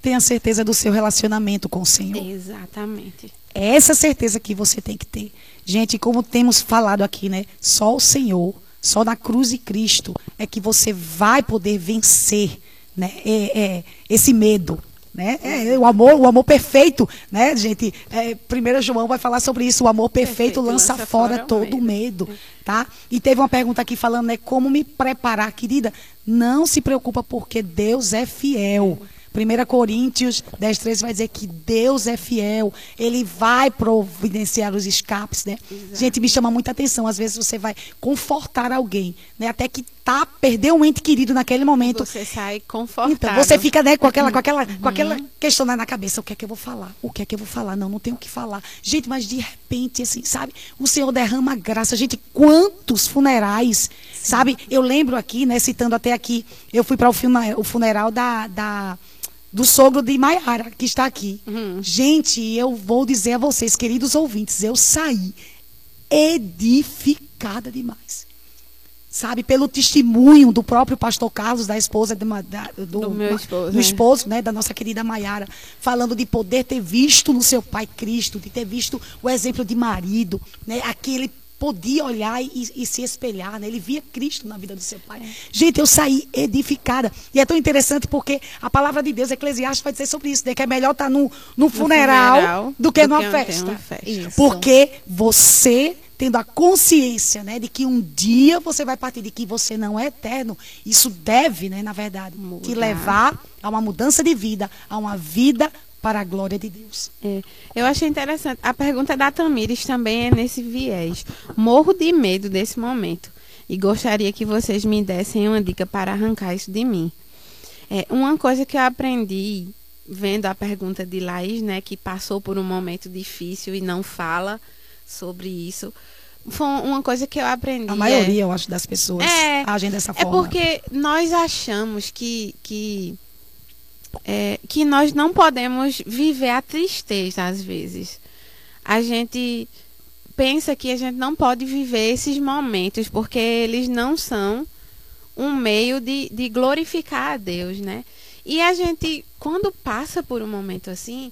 Tenha certeza do seu relacionamento com o Senhor. Exatamente. É essa certeza que você tem que ter. Gente, como temos falado aqui, né? Só o Senhor, só na cruz de Cristo é que você vai poder vencer né? É, é, esse medo. Né? É, o amor, o amor perfeito, né, gente? É, primeiro João vai falar sobre isso. O amor perfeito, perfeito lança, lança, fora, fora todo o medo. medo, tá? E teve uma pergunta aqui falando, né, como me preparar, querida? Não se preocupa porque Deus é fiel. 1 Coríntios 10, 13 vai dizer que Deus é fiel, Ele vai providenciar os escapes, né? Exato. Gente, me chama muita atenção. Às vezes você vai confortar alguém, né? Até que tá, perdeu um ente querido naquele momento. Você sai confortado. Então, você fica, né, com aquela, com aquela, uhum. com aquela questão na cabeça. O que é que eu vou falar? O que é que eu vou falar? Não, não tenho o que falar. Gente, mas de repente, assim, sabe? O Senhor derrama graça. Gente, quantos funerais, Sim. sabe? Eu lembro aqui, né, citando até aqui, eu fui para o funeral da, da do sogro de Maiara, que está aqui. Uhum. Gente, eu vou dizer a vocês, queridos ouvintes, eu saí edificada demais. Sabe, pelo testemunho do próprio pastor Carlos, da esposa de, da, do, do, meu esposo, do né? esposo, né, da nossa querida Maiara, falando de poder ter visto no seu pai Cristo, de ter visto o exemplo de marido, né, aquele podia olhar e, e, se espelhar, né? Ele via Cristo na vida do seu pai. Gente, eu saí edificada. E é tão interessante porque a palavra de Deus, Eclesiastes, vai dizer sobre isso, né? que é melhor estar no, no, funeral, funeral, do que do numa que festa. festa. Porque você tendo a consciência, né, de que um dia você vai partir, de que você não é eterno, isso deve, né, na verdade, Mudar. te levar a uma mudança de vida, a uma vida para a glória de Deus. É, eu achei interessante. A pergunta da Tamires também é nesse viés. Morro de medo desse momento e gostaria que vocês me dessem uma dica para arrancar isso de mim. É, uma coisa que eu aprendi vendo a pergunta de Laís, né, que passou por um momento difícil e não fala sobre isso, foi uma coisa que eu aprendi. A maioria, é, eu acho, das pessoas é, agem dessa é forma. É porque nós achamos que, que é, que nós não podemos viver a tristeza às vezes. A gente pensa que a gente não pode viver esses momentos porque eles não são um meio de, de glorificar a Deus, né? E a gente, quando passa por um momento assim,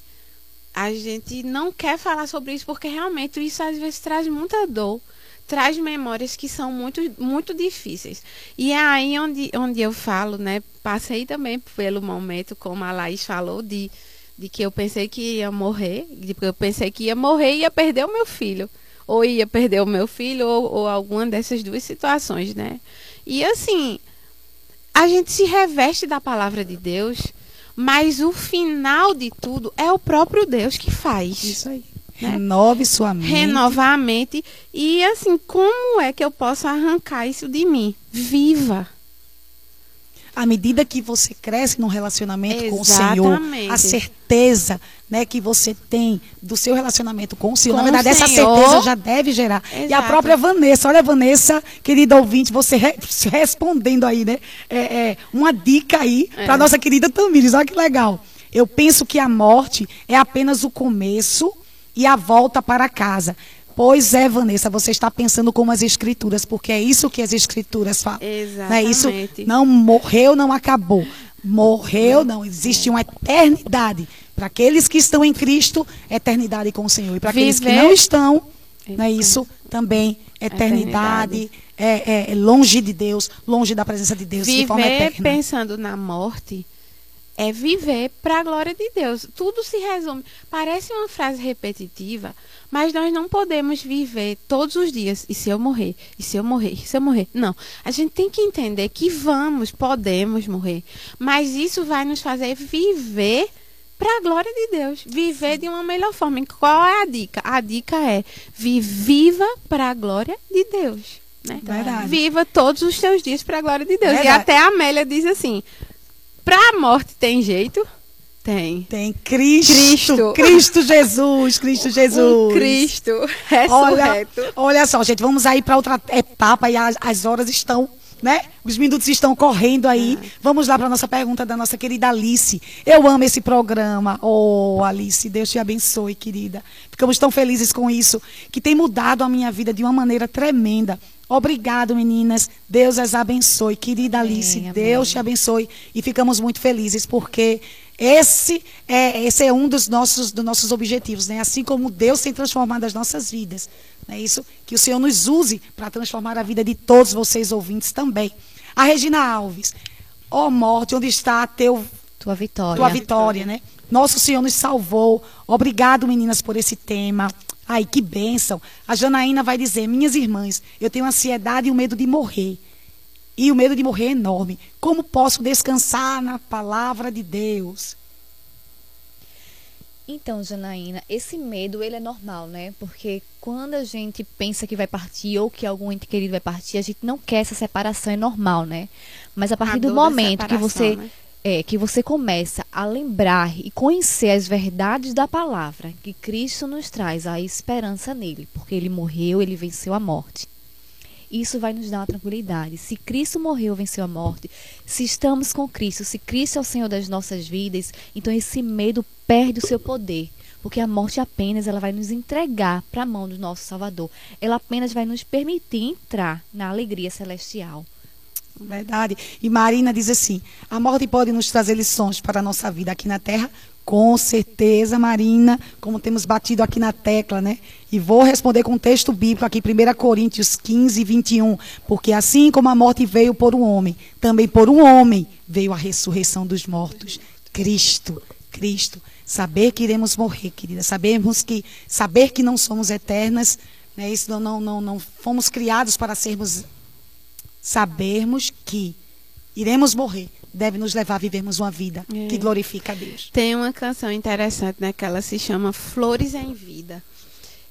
a gente não quer falar sobre isso porque realmente isso às vezes traz muita dor traz memórias que são muito, muito difíceis. E é aí onde, onde eu falo, né? Passei também pelo momento, como a Laís falou, de, de que eu pensei que ia morrer, de eu pensei que ia morrer e ia perder o meu filho. Ou ia perder o meu filho, ou, ou alguma dessas duas situações, né? E assim, a gente se reveste da palavra de Deus, mas o final de tudo é o próprio Deus que faz. Isso aí. Né? Renove sua mente. Renovar a mente. E assim, como é que eu posso arrancar isso de mim? Viva. À medida que você cresce no relacionamento Exatamente. com o Senhor, a certeza né, que você tem do seu relacionamento com o Senhor, com na verdade, essa certeza já deve gerar. Exato. E a própria Vanessa, olha, Vanessa, querida ouvinte, você re respondendo aí, né? É, é, uma dica aí é. para nossa querida Tamires, olha que legal. Eu penso que a morte é apenas o começo e a volta para casa. Pois é, Vanessa, você está pensando como as escrituras, porque é isso que as escrituras falam. Exatamente. Não é isso? Não morreu, não acabou. Morreu, não existe uma eternidade. Para aqueles que estão em Cristo, eternidade com o Senhor. E para aqueles que não estão, não é isso? Também eternidade, eternidade. É, é, é, longe de Deus, longe da presença de Deus, Viver de pensando na morte é viver para a glória de Deus. Tudo se resume. Parece uma frase repetitiva, mas nós não podemos viver todos os dias. E se eu morrer? E se eu morrer? E se eu morrer? Não. A gente tem que entender que vamos, podemos morrer. Mas isso vai nos fazer viver para a glória de Deus. Viver de uma melhor forma. E qual é a dica? A dica é viva para a glória de Deus. Né? Viva todos os seus dias para a glória de Deus. Verdade. E até a Amélia diz assim: Pra morte tem jeito? Tem. Tem Cristo. Cristo. Cristo Jesus. Cristo Jesus. Um Cristo ressurreto. Olha, olha só, gente, vamos aí para outra etapa e as, as horas estão né? Os minutos estão correndo aí. É. Vamos lá para a nossa pergunta da nossa querida Alice. Eu amo esse programa. Oh, Alice, Deus te abençoe, querida. Ficamos tão felizes com isso, que tem mudado a minha vida de uma maneira tremenda. Obrigado, meninas. Deus as abençoe. Querida Alice, amém, Deus te abençoe. E ficamos muito felizes porque esse é, esse é um dos nossos, dos nossos objetivos, né? Assim como Deus tem transformado as nossas vidas. É isso que o Senhor nos use para transformar a vida de todos vocês ouvintes também. A Regina Alves. Ó oh, morte, onde está teu tua vitória? Tua vitória, né? Nosso Senhor nos salvou. Obrigado, meninas, por esse tema. Ai, que bênção. A Janaína vai dizer: Minhas irmãs, eu tenho ansiedade e o medo de morrer. E o medo de morrer é enorme. Como posso descansar na palavra de Deus? Então, Janaína, esse medo ele é normal, né? Porque quando a gente pensa que vai partir ou que algum ente querido vai partir, a gente não quer essa separação, é normal, né? Mas a partir a do momento que você né? É que você começa a lembrar e conhecer as verdades da palavra, que Cristo nos traz a esperança nele, porque ele morreu, ele venceu a morte isso vai nos dar uma tranquilidade. Se Cristo morreu, venceu a morte, se estamos com Cristo, se Cristo é o Senhor das nossas vidas, então esse medo perde o seu poder. Porque a morte apenas ela vai nos entregar para a mão do nosso Salvador. Ela apenas vai nos permitir entrar na alegria celestial. Verdade. E Marina diz assim: a morte pode nos trazer lições para a nossa vida aqui na Terra? Com certeza, Marina, como temos batido aqui na tecla, né? E vou responder com um texto bíblico aqui, 1 Coríntios 15, 21. Porque assim como a morte veio por um homem, também por um homem veio a ressurreição dos mortos. Cristo, Cristo. Saber que iremos morrer, querida. Sabemos que, saber que não somos eternas, né? Isso não, não, não, não fomos criados para sermos sabermos que iremos morrer deve nos levar a vivermos uma vida é. que glorifica a Deus. Tem uma canção interessante, né, que ela se chama Flores em Vida.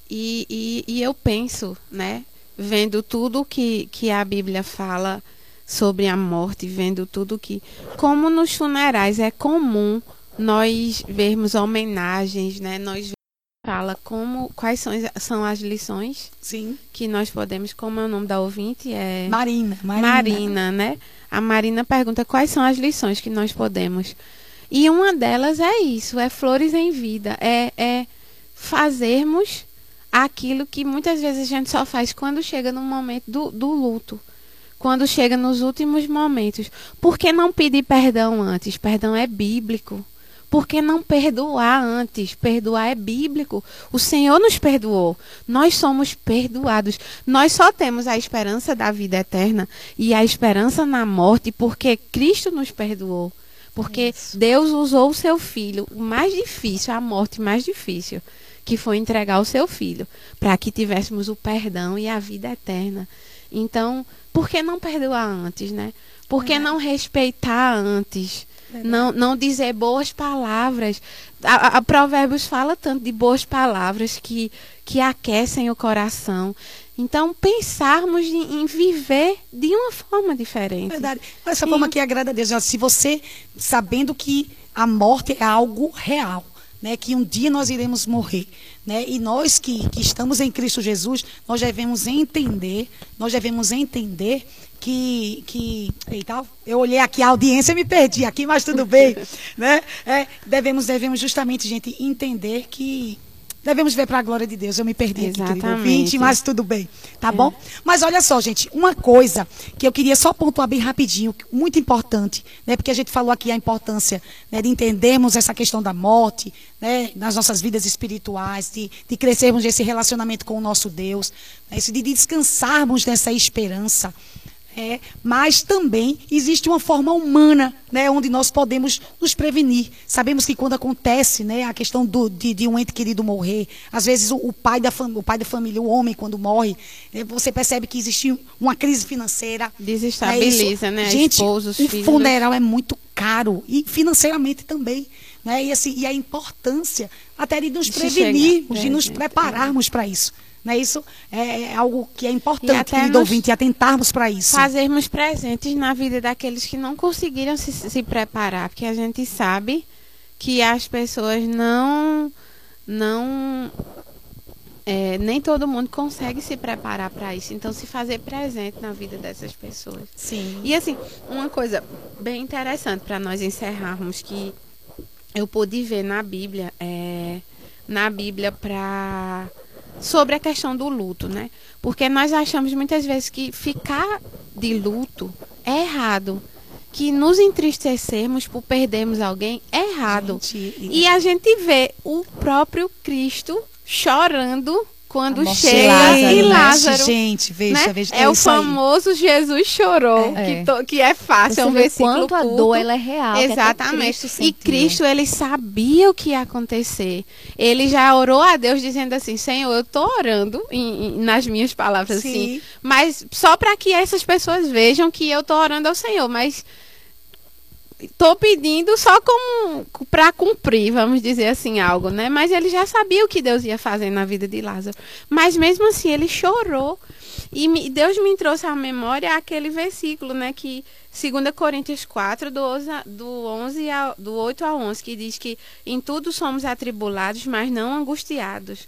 E, e, e eu penso, né, vendo tudo que, que a Bíblia fala sobre a morte, vendo tudo que. Como nos funerais é comum nós vermos homenagens, né? Nós fala como quais são, são as lições Sim. que nós podemos como é o nome da ouvinte é Marina Marina, Marina né? A Marina pergunta quais são as lições que nós podemos. E uma delas é isso é flores em vida é, é fazermos aquilo que muitas vezes a gente só faz quando chega no momento do, do luto quando chega nos últimos momentos. Por que não pedir perdão antes? Perdão é bíblico por que não perdoar antes? Perdoar é bíblico. O Senhor nos perdoou. Nós somos perdoados. Nós só temos a esperança da vida eterna e a esperança na morte porque Cristo nos perdoou. Porque Isso. Deus usou o seu filho, o mais difícil, a morte mais difícil, que foi entregar o seu filho, para que tivéssemos o perdão e a vida eterna. Então, por que não perdoar antes, né? Por que é. não respeitar antes? Não, não dizer boas palavras. A, a, Provérbios fala tanto de boas palavras que, que aquecem o coração. Então, pensarmos em, em viver de uma forma diferente. Verdade. Essa forma que agrada a Deus. Se você, sabendo que a morte é algo real, né, que um dia nós iremos morrer. Né, e nós que, que estamos em Cristo Jesus, nós devemos entender, nós devemos entender que, que eita, eu olhei aqui a audiência e me perdi aqui, mas tudo bem, né? É, devemos, devemos justamente, gente, entender que devemos ver para a glória de Deus. Eu me perdi Exatamente. aqui, querido mas tudo bem, tá é. bom? Mas olha só, gente, uma coisa que eu queria só pontuar bem rapidinho, muito importante, né? Porque a gente falou aqui a importância né, de entendermos essa questão da morte, né? Nas nossas vidas espirituais, de, de crescermos nesse relacionamento com o nosso Deus, né, de descansarmos nessa esperança. É, mas também existe uma forma humana, né, onde nós podemos nos prevenir. Sabemos que quando acontece, né, a questão do, de, de, um ente querido morrer, às vezes o, o, pai da o pai da família, o homem quando morre, né, você percebe que existe uma crise financeira. Desestabiliza, né? Gente, esposa, o filhos. funeral é muito caro e financeiramente também. Né? E, assim, e a importância até de nos prevenirmos, de nos prepararmos para isso. Né? Isso é, é algo que é importante, querido ouvinte, atentarmos para isso. Fazermos presentes na vida daqueles que não conseguiram se, se preparar, porque a gente sabe que as pessoas não. não é, nem todo mundo consegue se preparar para isso. Então, se fazer presente na vida dessas pessoas. Sim. E assim, uma coisa bem interessante para nós encerrarmos que eu pude ver na Bíblia, é, na Bíblia para sobre a questão do luto, né? Porque nós achamos muitas vezes que ficar de luto é errado. Que nos entristecermos por perdermos alguém é errado. Gente, e a gente vê o próprio Cristo chorando quando chega Lázaro, e Lázaro. Né? Gente, veja, né? veja. É, é o famoso aí. Jesus chorou, é. Que, to, que, é fácil, Você é um versículo quanto a dor ela é real. Exatamente. Cristo e Cristo, ele sabia o que ia acontecer. Ele já orou a Deus dizendo assim, Senhor, eu estou orando, em, em, nas minhas palavras Sim. assim, mas só para que essas pessoas vejam que eu estou orando ao Senhor, mas Estou pedindo só como para cumprir, vamos dizer assim, algo, né? Mas ele já sabia o que Deus ia fazer na vida de Lázaro. Mas mesmo assim, ele chorou. E me, Deus me trouxe à memória aquele versículo, né? Que 2 Coríntios 4, do 11, do, 11 ao, do 8 a 11, que diz que em tudo somos atribulados, mas não angustiados.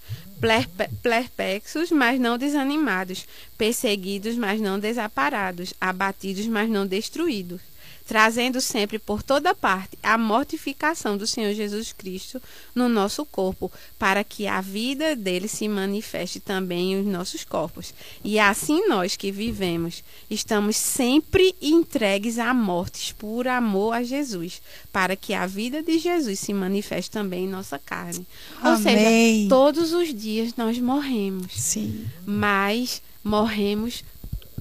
Perplexos, mas não desanimados. Perseguidos, mas não desamparados. Abatidos, mas não destruídos trazendo sempre por toda parte a mortificação do Senhor Jesus Cristo no nosso corpo, para que a vida dele se manifeste também em nossos corpos. E assim nós que vivemos, estamos sempre entregues à morte por amor a Jesus, para que a vida de Jesus se manifeste também em nossa carne. Ou Amém. seja, todos os dias nós morremos. Sim. Mas morremos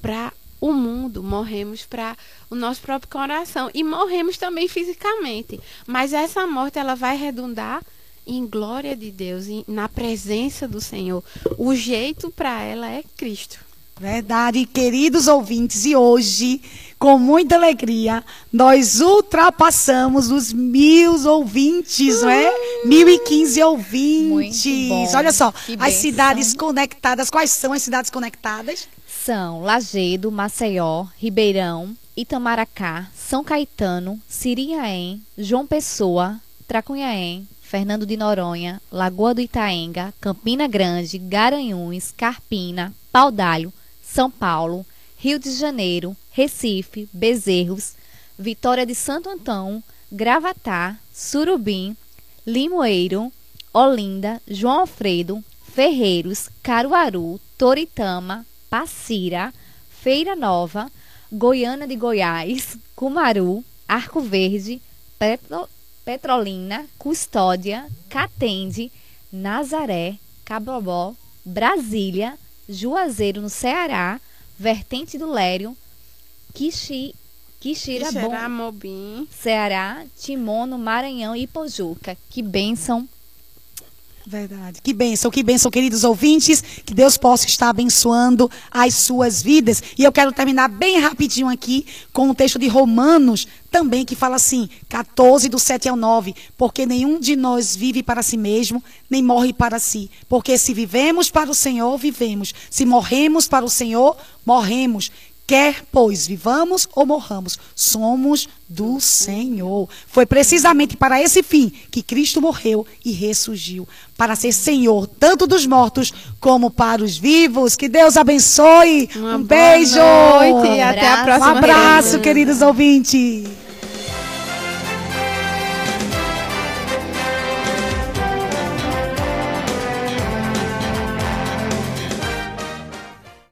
para o mundo, morremos para o nosso próprio coração e morremos também fisicamente. Mas essa morte ela vai redundar em glória de Deus, em, na presença do Senhor. O jeito para ela é Cristo. Verdade, queridos ouvintes, e hoje, com muita alegria, nós ultrapassamos os mil ouvintes, não é? Mil e quinze ouvintes. Olha só, Que as bênção. cidades conectadas, quais são as cidades conectadas? São Lagedo, Maceió, Ribeirão, Itamaracá, São Caetano, Siriaém, João Pessoa, Tracunhaém, Fernando de Noronha, Lagoa do Itaenga, Campina Grande, Garanhuns, Carpina, Paudalho, São Paulo, Rio de Janeiro, Recife, Bezerros, Vitória de Santo Antão, Gravatá, Surubim, Limoeiro, Olinda, João Alfredo, Ferreiros, Caruaru, Toritama, Passira, Feira Nova, Goiânia de Goiás, Cumaru, Arco Verde, Petro- Petrolina, Custódia, Catende, Nazaré, Cabobó, Brasília, Juazeiro no Ceará, Vertente do Lério, Quixi, Quixirabom, Xeramobim. Ceará, Timono, Maranhão e Pojuca. Que bênção. Verdade. Que bênção, que bênção, queridos ouvintes. Que Deus possa estar abençoando as suas vidas. E eu quero terminar bem rapidinho aqui com o texto de Romanos, também, que fala assim, 14, do 7 ao 9. Porque nenhum de nós vive para si mesmo, nem morre para si. Porque se vivemos para o Senhor, vivemos. Se morremos para o Senhor, morremos. Quer, pois, vivamos ou morramos, somos do Senhor. Foi precisamente para esse fim que Cristo morreu e ressurgiu para ser Senhor tanto dos mortos como para os vivos. Que Deus abençoe. Uma um beijo. noite e até a próxima. Um abraço, queridos ouvintes.